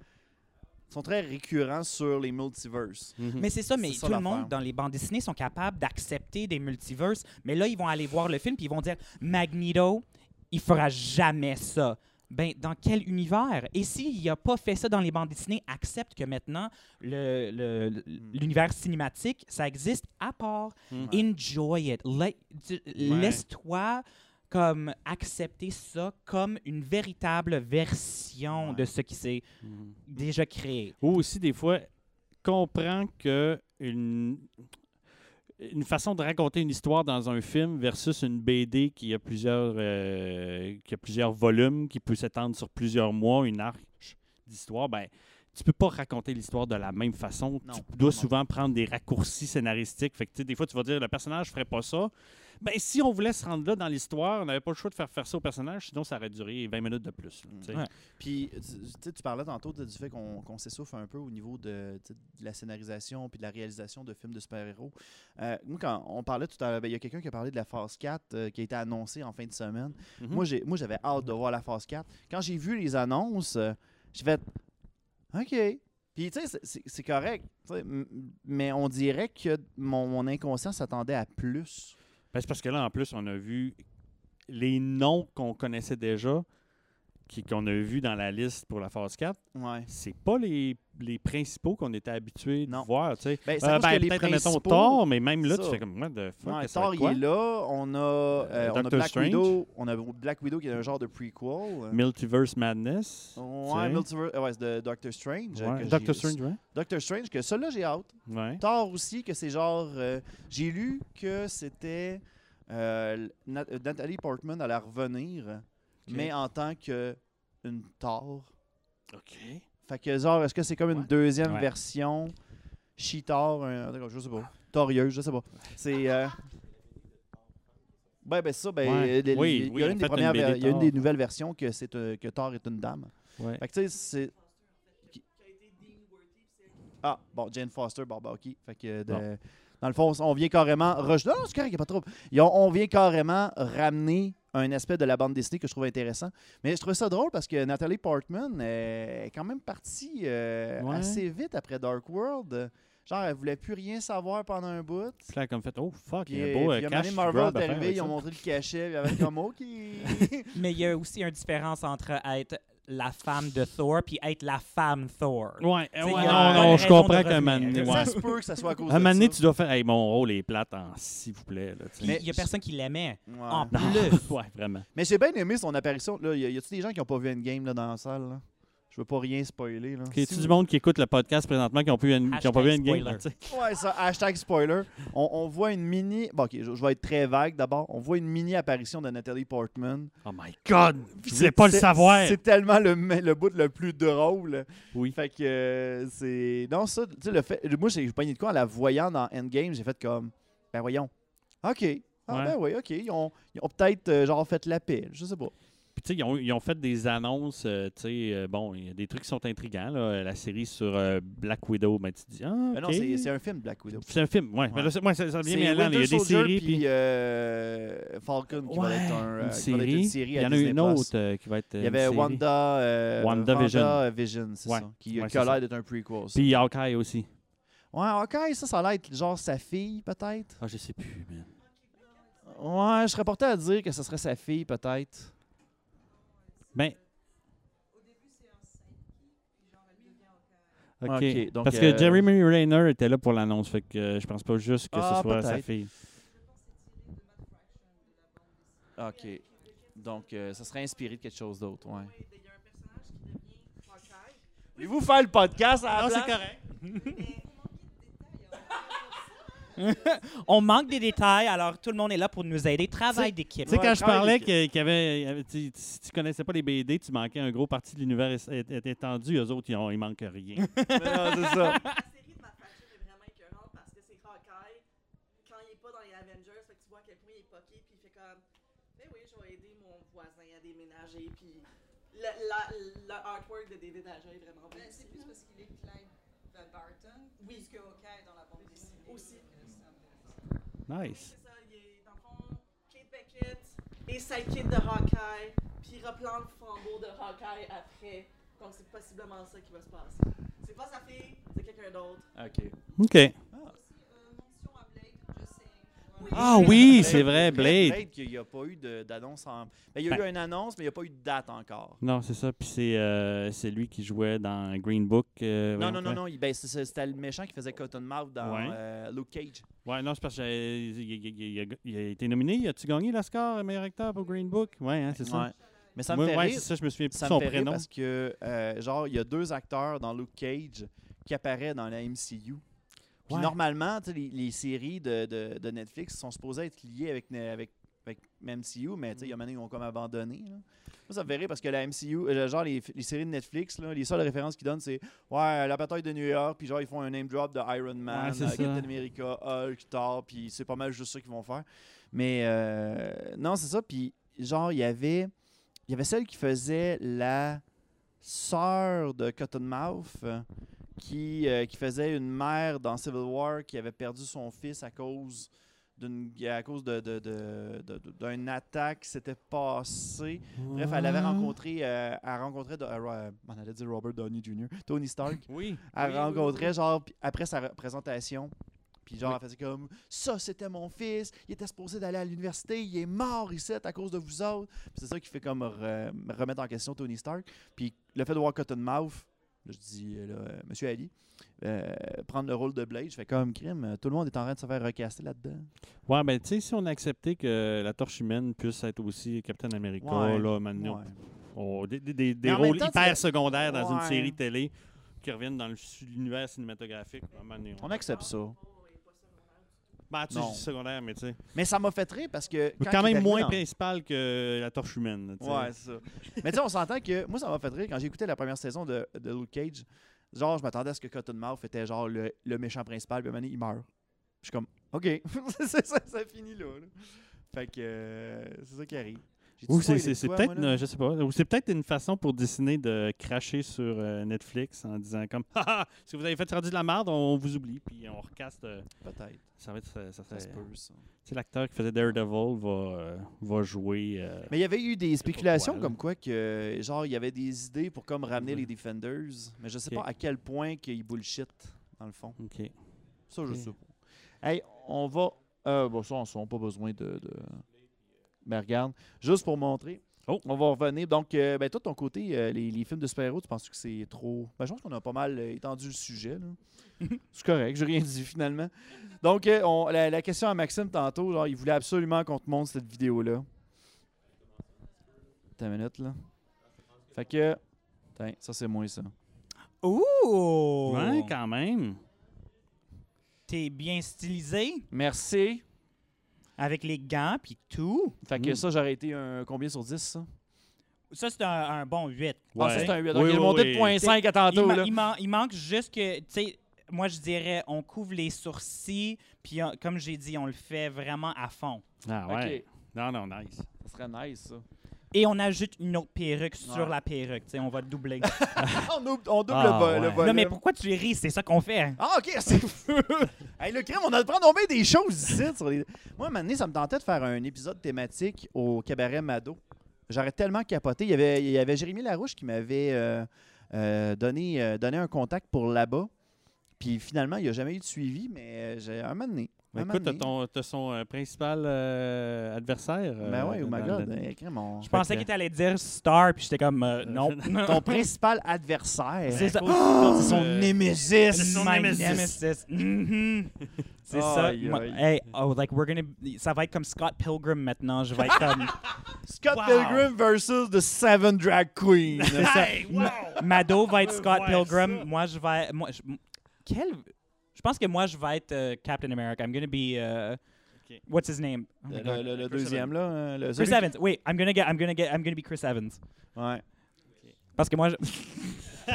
sont très récurrents sur les multiverses. Mais c'est ça, mais ça tout le monde dans les bandes dessinées sont capables d'accepter des multiverses. Mais là, ils vont aller voir le film puis ils vont dire Magneto, il fera jamais ça. Ben, dans quel univers? Et s'il n'a pas fait ça dans les bandes dessinées, accepte que maintenant, le- le- le- l'univers cinématique, ça existe à part. Mhm. Enjoy it. Laisse-toi comme accepter ça comme une véritable version Ouais. de ce qui s'est Mhm. déjà créé. Ou aussi, des fois, comprends que une, une façon de raconter une histoire dans un film versus une BD qui a plusieurs, euh, qui a plusieurs volumes, qui peut s'étendre sur plusieurs mois, une arche d'histoire, ben, tu peux pas raconter l'histoire de la même façon. Non, tu dois non. souvent prendre des raccourcis scénaristiques. Fait que, des fois, tu vas dire, le personnage ferait pas ça. Ben, si on voulait se rendre là dans l'histoire, on n'avait pas le choix de faire faire ça au personnage, sinon ça aurait duré 20 minutes de plus. là. Ouais. Puis, tu parlais tantôt du fait qu'on s'essouffle un peu au niveau de, la scénarisation puis de la réalisation de films de super-héros. Euh, moi, quand on parlait tout à l'heure, ben, il y a quelqu'un qui a parlé de la phase 4 euh, qui a été annoncée en fin de semaine. Moi, j'ai- Moi, j'avais hâte de voir la phase 4. Quand j'ai vu les annonces, euh, j'ai fait OK. Puis, tu sais, c'est- correct. Mais on dirait que mon, mon inconscient s'attendait à plus. Ben, c'est parce que là, en plus, on a vu les noms qu'on connaissait déjà qui- qu'on a vu dans la liste pour la phase 4, Ouais. c'est pas les, les principaux qu'on était habitués de Non. voir. tu sais. Ben, c'est Euh, ben, peut-être, principaux- Thor, mais même là, tu Ça. fais comme, what the fuck, Ouais, Thor, il est là. On a, euh, on a Doctor Black Strange. Widow. On a Black Widow qui est un genre de prequel. Multiverse Madness. Ouais, tu. Multiverse. Ouais, c'est de Doctor Strange. Ouais, Doctor Strange, ouais. Doctor Strange, que ça, là, j'ai hâte. Ouais. Thor aussi, que c'est genre. euh, j'ai lu que c'était. euh, Nat- euh, Nathalie Portman allait revenir, mais en tant que une Thor. OK. Fait que, genre, est-ce que c'est comme une Ouais. deuxième Ouais. version? She-Thor, un- je sais pas. Thorieuse, je sais pas. C'est. Euh... Ben, ben, ça, ben, Ouais. les- Oui, il y a oui, une des fait, premières, une BD ver- il y a une Thor. des nouvelles versions que c'est euh, que Thor est une dame. Ouais. Fait que tu sais, c'est. Ah, bon, Jane Foster, bon, bah, ok. Fait que, de- Bon. dans le fond, on vient carrément. Non, non, c'est correct, il a pas trop. On, vient carrément ramener un aspect de la bande dessinée que je trouve intéressant. Mais je trouve ça drôle parce que Nathalie Portman euh, est quand même partie euh, Ouais. assez vite après Dark World. Genre, elle voulait plus rien savoir pendant un bout. Puis là, comme fait, oh fuck, Puis, il y a un euh, beau puis euh, un moment cash Marvel est arrivé, ils ont montré le cachet, puis avec un mot qui. Mais il y a aussi une différence entre être la femme de Thor puis être la femme Thor. Ouais, ouais, il y non, non, je comprends qu'à un moment revenir. donné, ouais. Ça se peut que ça soit à cause À un de moment donné, ça. tu dois faire, hey, mon rôle est plate en s'il vous plaît. Là. Puis il y a personne qui l'aimait. Ouais. En plus. ouais, vraiment. Mais j'ai bien aimé son apparition. Là, y a- y a-tu des gens qui n'ont pas vu Endgame là, dans la salle? Là? Je veux pas rien spoiler. Là. Y a-tu Si du monde qui écoute le podcast présentement qui n'ont pas vu une game? Ouais, ça, hashtag spoiler. On, on voit une mini. Bon, ok, je, je vais être très vague d'abord. On voit une mini apparition de Nathalie Portman. Oh my god! Je voulais c'est- pas le savoir! C'est tellement le, le bout le plus drôle. Oui. Fait que euh, c'est. Non, ça, tu sais, le fait. Moi, j'ai pogné de quoi en la voyant dans Endgame. J'ai fait comme. Ben voyons. Ok. Ah, Ouais. ben oui, ok. Ils ont, ils ont peut-être euh, genre fait la paix. Je sais pas. Puis, tu sais, ils ont, ils ont fait des annonces, euh, tu sais, euh, bon, il y a des trucs qui sont intrigants, là. La série sur euh, Black Widow, ben, tu te dis, ah, Ben non, c'est un film, Black Widow. C'est un film, ouais. Ouais. Ben là, ça, ça vient C'est mêlant, Il y a des séries, puis puis. Falcon qui va être un, une série. Il y en a une autre qui va être. Il y avait Wanda, WandaVision. Wanda Vision, c'est Ouais. ça, qui, a l'air d'être un prequel. ça. Puis Hawkeye aussi. Ouais, ok, ça, ça a l'air genre sa fille, peut-être. Ah, je sais plus, man. Ouais, je serais porté à dire que ce serait sa fille, peut-être. Ben. OK. Ok, donc, Parce que euh, Jeremy Rayner était là pour l'annonce, fait que euh, je pense pas juste que Ah, ce soit sa fille. Ok. Donc, euh, ça serait inspiré de quelque chose d'autre, ouais. Il y a un personnage qui devient Hawkeye. Voulez-vous faire le podcast à la Ah, c'est correct. On manque des détails, alors tout le monde est là pour nous aider. Travail d'équipe. Tu sais, quand je parlais qu'il y avait. y Si tu connaissais pas les BD, tu manquais un gros parti de l'univers étendu. Eux autres, ils, ont, ils manquent rien. Non, c'est ça. La série de Matt Fraction est vraiment écœurante parce que c'est Hawkeye quand il est pas dans les Avengers. Fait que tu vois à quel point il est poqué. Puis il fait comme oui, je vais aider mon voisin à déménager. Puis le, la, le artwork de David Aja est vraiment. Ben, c'est plus parce qu'il est Clive Van Barton. Oui. Plus que Hawkeye dans la bande dessinée. Aussi. Nice. C'est ça, il est dans le fond Kate Beckett et sidekick de Hawkeye. Puis il reprend le flambeau de Hawkeye après. Donc c'est possiblement ça qui va se passer. C'est pas sa fille, c'est quelqu'un d'autre. Ok. OK. Ah oui, c'est vrai, Blade. Blade, qu'il n'y a pas eu de- d'annonce. En... Ben, il y a Ben. eu une annonce, mais il n'y a pas eu de date encore. Non, c'est ça. Puis c'est euh, c'est lui qui jouait dans Green Book. euh, Non, voyons, non, non, non. il- Ben, c'est- c'est- c'était le méchant qui faisait Cottonmouth dans Ouais. euh, Luke Cage. Ouais, non, c'est parce qu'il il, il- il a- il a été nominé. As-tu gagné l'Oscar meilleur acteur pour Green Book? Ouais, hein, c'est ça. Ouais. Mais ça me Ouais, fait ouais, rire. c'est ça, je me souviens plus de Ça son me fait rire prénom. parce que, euh, genre, il y a deux acteurs dans Luke Cage qui apparaissent dans la MCU. Puis Ouais. normalement, les, les séries de, de- de Netflix sont supposées être liées avec, avec, avec MCU, mais il y a maintenant, ils ont comme abandonné. là. Moi, ça me fait rire parce que la MCU, euh, genre, les, les séries de Netflix, là, les seules références qu'ils donnent, c'est Ouais, la bataille de New York, puis genre, ils font un name drop de Iron Man, Ouais, euh. Captain America, Hulk, Thor, puis c'est pas mal juste ça qu'ils vont faire. Mais euh, non, c'est ça. Puis genre, il y avait, il y avait celle qui faisait la sœur de Cottonmouth euh, qui, euh, qui faisait une mère dans Civil War qui avait perdu son fils à cause d'une à cause de, de, de- de- de- d'une attaque qui s'était passée. Bref, elle avait rencontré, euh, elle rencontrait, euh, on allait dire Robert Downey Jr., Tony Stark. Oui. Elle oui, oui, rencontrait, genre, après sa représentation, Puis genre, Oui. elle faisait comme ça, c'était mon fils, il était supposé d'aller à l'université, il est mort ici à cause de vous autres. C'est ça qui fait comme re- remettre en question Tony Stark. Puis le fait de voir Cottonmouth, là, je dis euh, là, euh, Monsieur Ali, euh, prendre le rôle de Blade, je fais comme crime, tout le monde est en train de se faire recaster là-dedans. Ouais, ben, tu sais, si on a accepté que la torche humaine puisse être aussi Captain America, Ouais. là, maintenant, Ouais. on- des, des- des- rôles temps, hyper secondaires dans une série télé qui reviennent dans l'univers cinématographique. On accepte ça. Ben, tu sais, Non. dis secondaire, mais tu sais. Mais ça m'a fait rire parce que. Quand quand même moins dans- principal que la torche humaine. Ouais, c'est ça. Mais tu sais, on s'entend que moi, ça m'a fait rire quand j'ai écouté la première saison de, de Luke Cage. Genre, je m'attendais à ce que Cottonmouth était genre le, le méchant principal, puis à un moment donné, il meurt. Je suis comme, OK, ça, ça finit là. là. Fait que euh, c'est ça qui arrive. Ou c'est- peut-être, une- je sais pas, ou c'est peut-être une façon pour Disney de cracher sur euh, Netflix en disant comme, ah, si vous avez fait rendu de la merde, on vous oublie, puis on recaste. euh, Peut-être. ça va être, ça, ça Ça se peut, ça. Tu sais, l'acteur qui faisait Daredevil va, euh, va jouer. Mais il y avait eu des spéculations comme quoi que, genre, il y avait des idées pour comme ramener Ouais. les Defenders. Mais je sais pas à quel point qu'ils bullshit, dans le fond. ok. Ça, je sais pas. Hey, on va. Euh, bon, ça, on n'a pas besoin de. de... Mais regarde, juste pour montrer. Oh. On va revenir. Donc, euh, ben, toi, de ton côté, euh, les, les films de super-héros, tu penses que c'est trop. Ben, je pense qu'on a pas mal euh, étendu le sujet. c'est correct, j'ai rien dit finalement. Donc, euh, on- la, la question à Maxime tantôt, genre, il voulait absolument qu'on te montre cette vidéo-là. T'as une minute, là. Fait que. Tiens, ça, c'est moins ça. Ouh! Ouais, quand même. T'es bien stylisé? Merci. Avec les gants puis tout. Fait que Mm. ça, j'aurais été un combien sur 10, ça? Ça, c'est un, un bon 8. Ah, ça, c'est un 8. Oui, Donc, il est oui, monté oui. de 0.5 à Il, tantôt, ma- là. il man- il manque juste que, tu sais, moi je dirais, on couvre les sourcils, puis on- comme j'ai dit, on le fait vraiment à fond. Ah Ok. ouais. Non, non, nice. Ça serait nice, ça. Et on ajoute une autre perruque sur la perruque, tu sais, on va doubler. on, double, on double Ah, le, vo- le ouais. volume. non, mais pourquoi tu ris? C'est ça qu'on fait. Ah, ok, c'est fou. hey, le crime, on a le prendre nommer des choses ici. Sur les... Moi, maintenant, ça me tentait de faire un épisode thématique au cabaret Mado. J'aurais tellement capoté. Il y avait, il y avait Jérémy Larouche qui m'avait euh, euh, donné, euh, donné un contact pour là-bas. Puis finalement, il n'y a jamais eu de suivi, mais j'ai un moment donné. Ben, un écoute, ton, t'as son euh, principal euh, adversaire. Ben euh, oui, oh my god. le- hey, on- Je pensais tu allais dire Star, puis j'étais comme, euh, non. Ton principal adversaire. C'est ça. C'est son euh, némésis. c'est son némésis. nemesis. Mhm. C'est ça. Hey, oh, like, we're gonna... Ça va être comme Scott Pilgrim maintenant. Je vais être comme... Scott Wow. Pilgrim versus the Seven Drag Queens. C'est ça. Mado va être Scott Pilgrim. ça. Moi, je vais... Moi, je... Quel... Je pense que moi, je vais être euh, Captain America. I'm gonna be... uh, Ok. What's his name? Oh le, deuxième, là. euh, le- Chris Evans. Wait, I'm gonna get... I'm gonna get... I'm gonna be Chris Evans. Ouais. Parce que moi, je...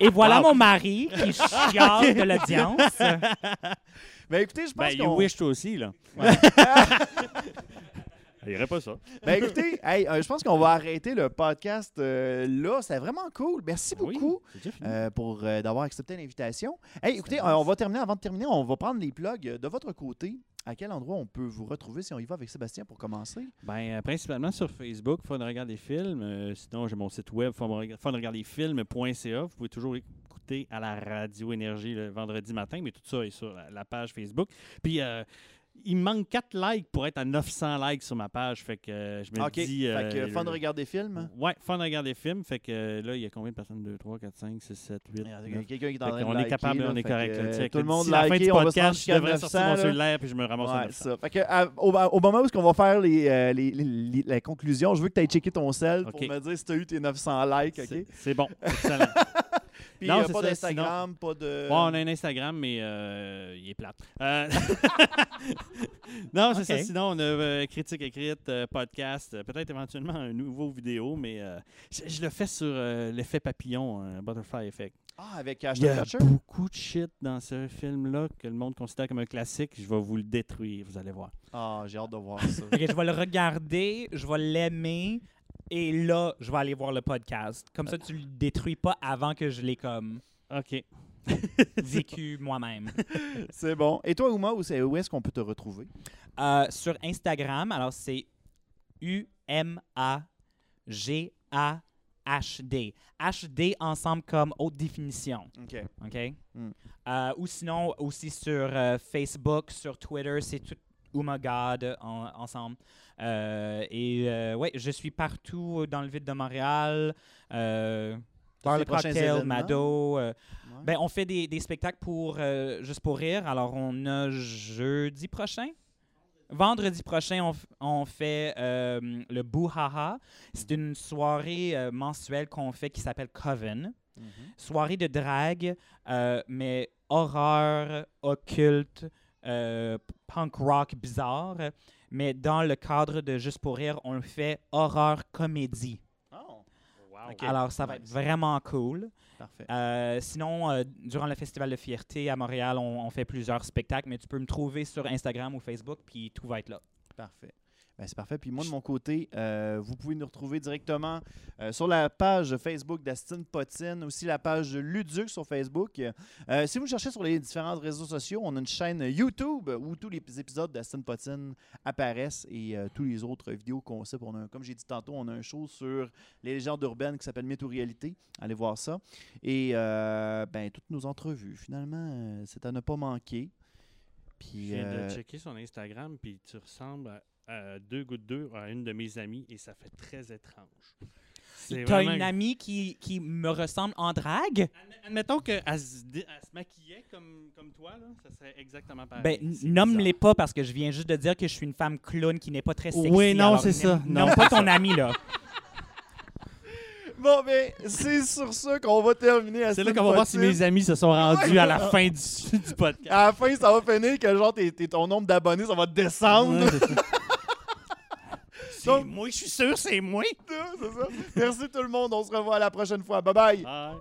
Et voilà Wow. mon mari qui chiale de l'audience. Ben écoutez, je pense Ben, you qu'on... wish toi aussi, là. Il n'y aurait pas ça. Ben écoutez, hey, euh, je pense qu'on va arrêter le podcast euh, là. C'était vraiment cool. Merci Oui, beaucoup c'est euh, pour d'avoir accepté l'invitation. Hey, écoutez, on va terminer. Avant de terminer, on va prendre les plugs de votre côté. À quel endroit on peut vous retrouver si on y va avec Sébastien pour commencer? Euh, principalement sur Facebook, Fun Regarder des films. Sinon, j'ai mon site web, funregardesfilms.ca. Vous pouvez toujours écouter à la radio Énergie le vendredi matin, mais tout ça est sur la, la page Facebook. Puis, il me manque 4 likes pour être à 900 likes sur ma page. Fait que euh, je me OK. dis. fait que euh, fun de regarder film. Ouais, Fun Regarder des films. Fait que euh, là, il y a combien de personnes? 2, 3, 4, 5, 6, 7, 8. Il y a quelqu'un qui est en train de qu'on est capable, là, on est correct. là, tout le monde la fin du on podcast, je devrais sortir 900, mon là. cellulaire puis je me ramasse Ouais, 900. ça. Fait que, à- au, au moment où on va faire les, euh, les- les- les- la conclusion, je veux que tu ailles checker ton sel pour OK. me dire si tu as eu tes 900 likes. OK? C'est- C'est bon, excellent. Puis Non, euh, pas ça, d'Instagram, pas de. Bon, on a un Instagram, mais euh, il est plate. Euh, non, c'est ça. Ok. Sinon, on a euh, critique écrite, euh, podcast, euh, peut-être éventuellement un nouveau vidéo, mais euh, je, je le fais sur euh, l'effet papillon, Butterfly Effect. Ah, avec Il y Ashton a Kutcher? beaucoup de shit dans ce film-là que le monde considère comme un classique. Je vais vous le détruire, vous allez voir. Ah, j'ai hâte de voir ça. Je vais le regarder, je vais l'aimer, et là, je vais aller voir le podcast. Comme ça, tu le détruis pas avant que je l'ai comme OK. vécu moi-même. C'est bon. Et toi, Uma, où, est-ce qu'on peut te retrouver? Euh, sur Instagram, alors c'est HD. HD ensemble comme haute définition. OK. OK? Mm. Euh, ou sinon, aussi sur euh, Facebook, sur Twitter, c'est tout my God en- ensemble. Euh, et euh, ouais, je suis partout dans le ville de Montréal. Euh, Bar les le prochains Cocktail? Mado. euh, Ouais. ben, on fait des, des spectacles pour euh, Juste pour rire. Alors, on a jeudi prochain. Vendredi prochain, on, fait euh, le Bouhaha. C'est une soirée euh, mensuelle qu'on fait qui s'appelle Coven. Mhm. Soirée de drague, euh, mais horreur, occulte, euh, punk rock bizarre. Mais dans le cadre de Juste pour rire, on le fait horreur comédie. Oh, Wow. Alors, ça va être vraiment cool. parfait. Euh, sinon, euh, durant le Festival de Fierté à Montréal, on, on fait plusieurs spectacles, mais tu peux me trouver sur Instagram ou Facebook, puis tout va être là. Parfait. Ben, c'est parfait. Puis moi, de mon côté, euh, vous pouvez nous retrouver directement euh, sur la page Facebook d'Astine Potine, aussi la page Luduc sur Facebook. Euh, si vous cherchez sur les différents réseaux sociaux, on a une chaîne YouTube où tous les épisodes d'Astine Potine apparaissent et tous les autres vidéos concepts. On a, un- comme j'ai dit tantôt, on a un show sur les légendes urbaines qui s'appelle Mythe ou Réalité. Allez voir ça. Et ben, toutes nos entrevues, finalement, c'est à ne pas manquer. Je Puis, viens euh, de checker son Instagram, puis tu ressembles à, à deux gouttes d'eau à une de mes amies, et ça fait très étrange. T'as vraiment- une amie qui, qui me ressemble en drague? Adm- Admettons qu'elle se, maquillait comme, comme toi, là, ça serait exactement pareil. Ben, nomme-les pas parce que je viens juste de dire que je suis une femme clown qui n'est pas très sexy. Oui, non, c'est ça. nomme- Non, pas ton ami, là. Bon, ben, c'est sur ça qu'on va terminer. C'est là qu'on va voir si mes amis se sont rendus à la fin du, du podcast. À la fin, ça va finir que genre tes- tes- ton nombre d'abonnés, ça va descendre. Ouais, c'est Donc- moi, je suis sûr, c'est moi. C'est ça. Merci tout le monde. On se revoit la prochaine fois. Bye bye. Bye.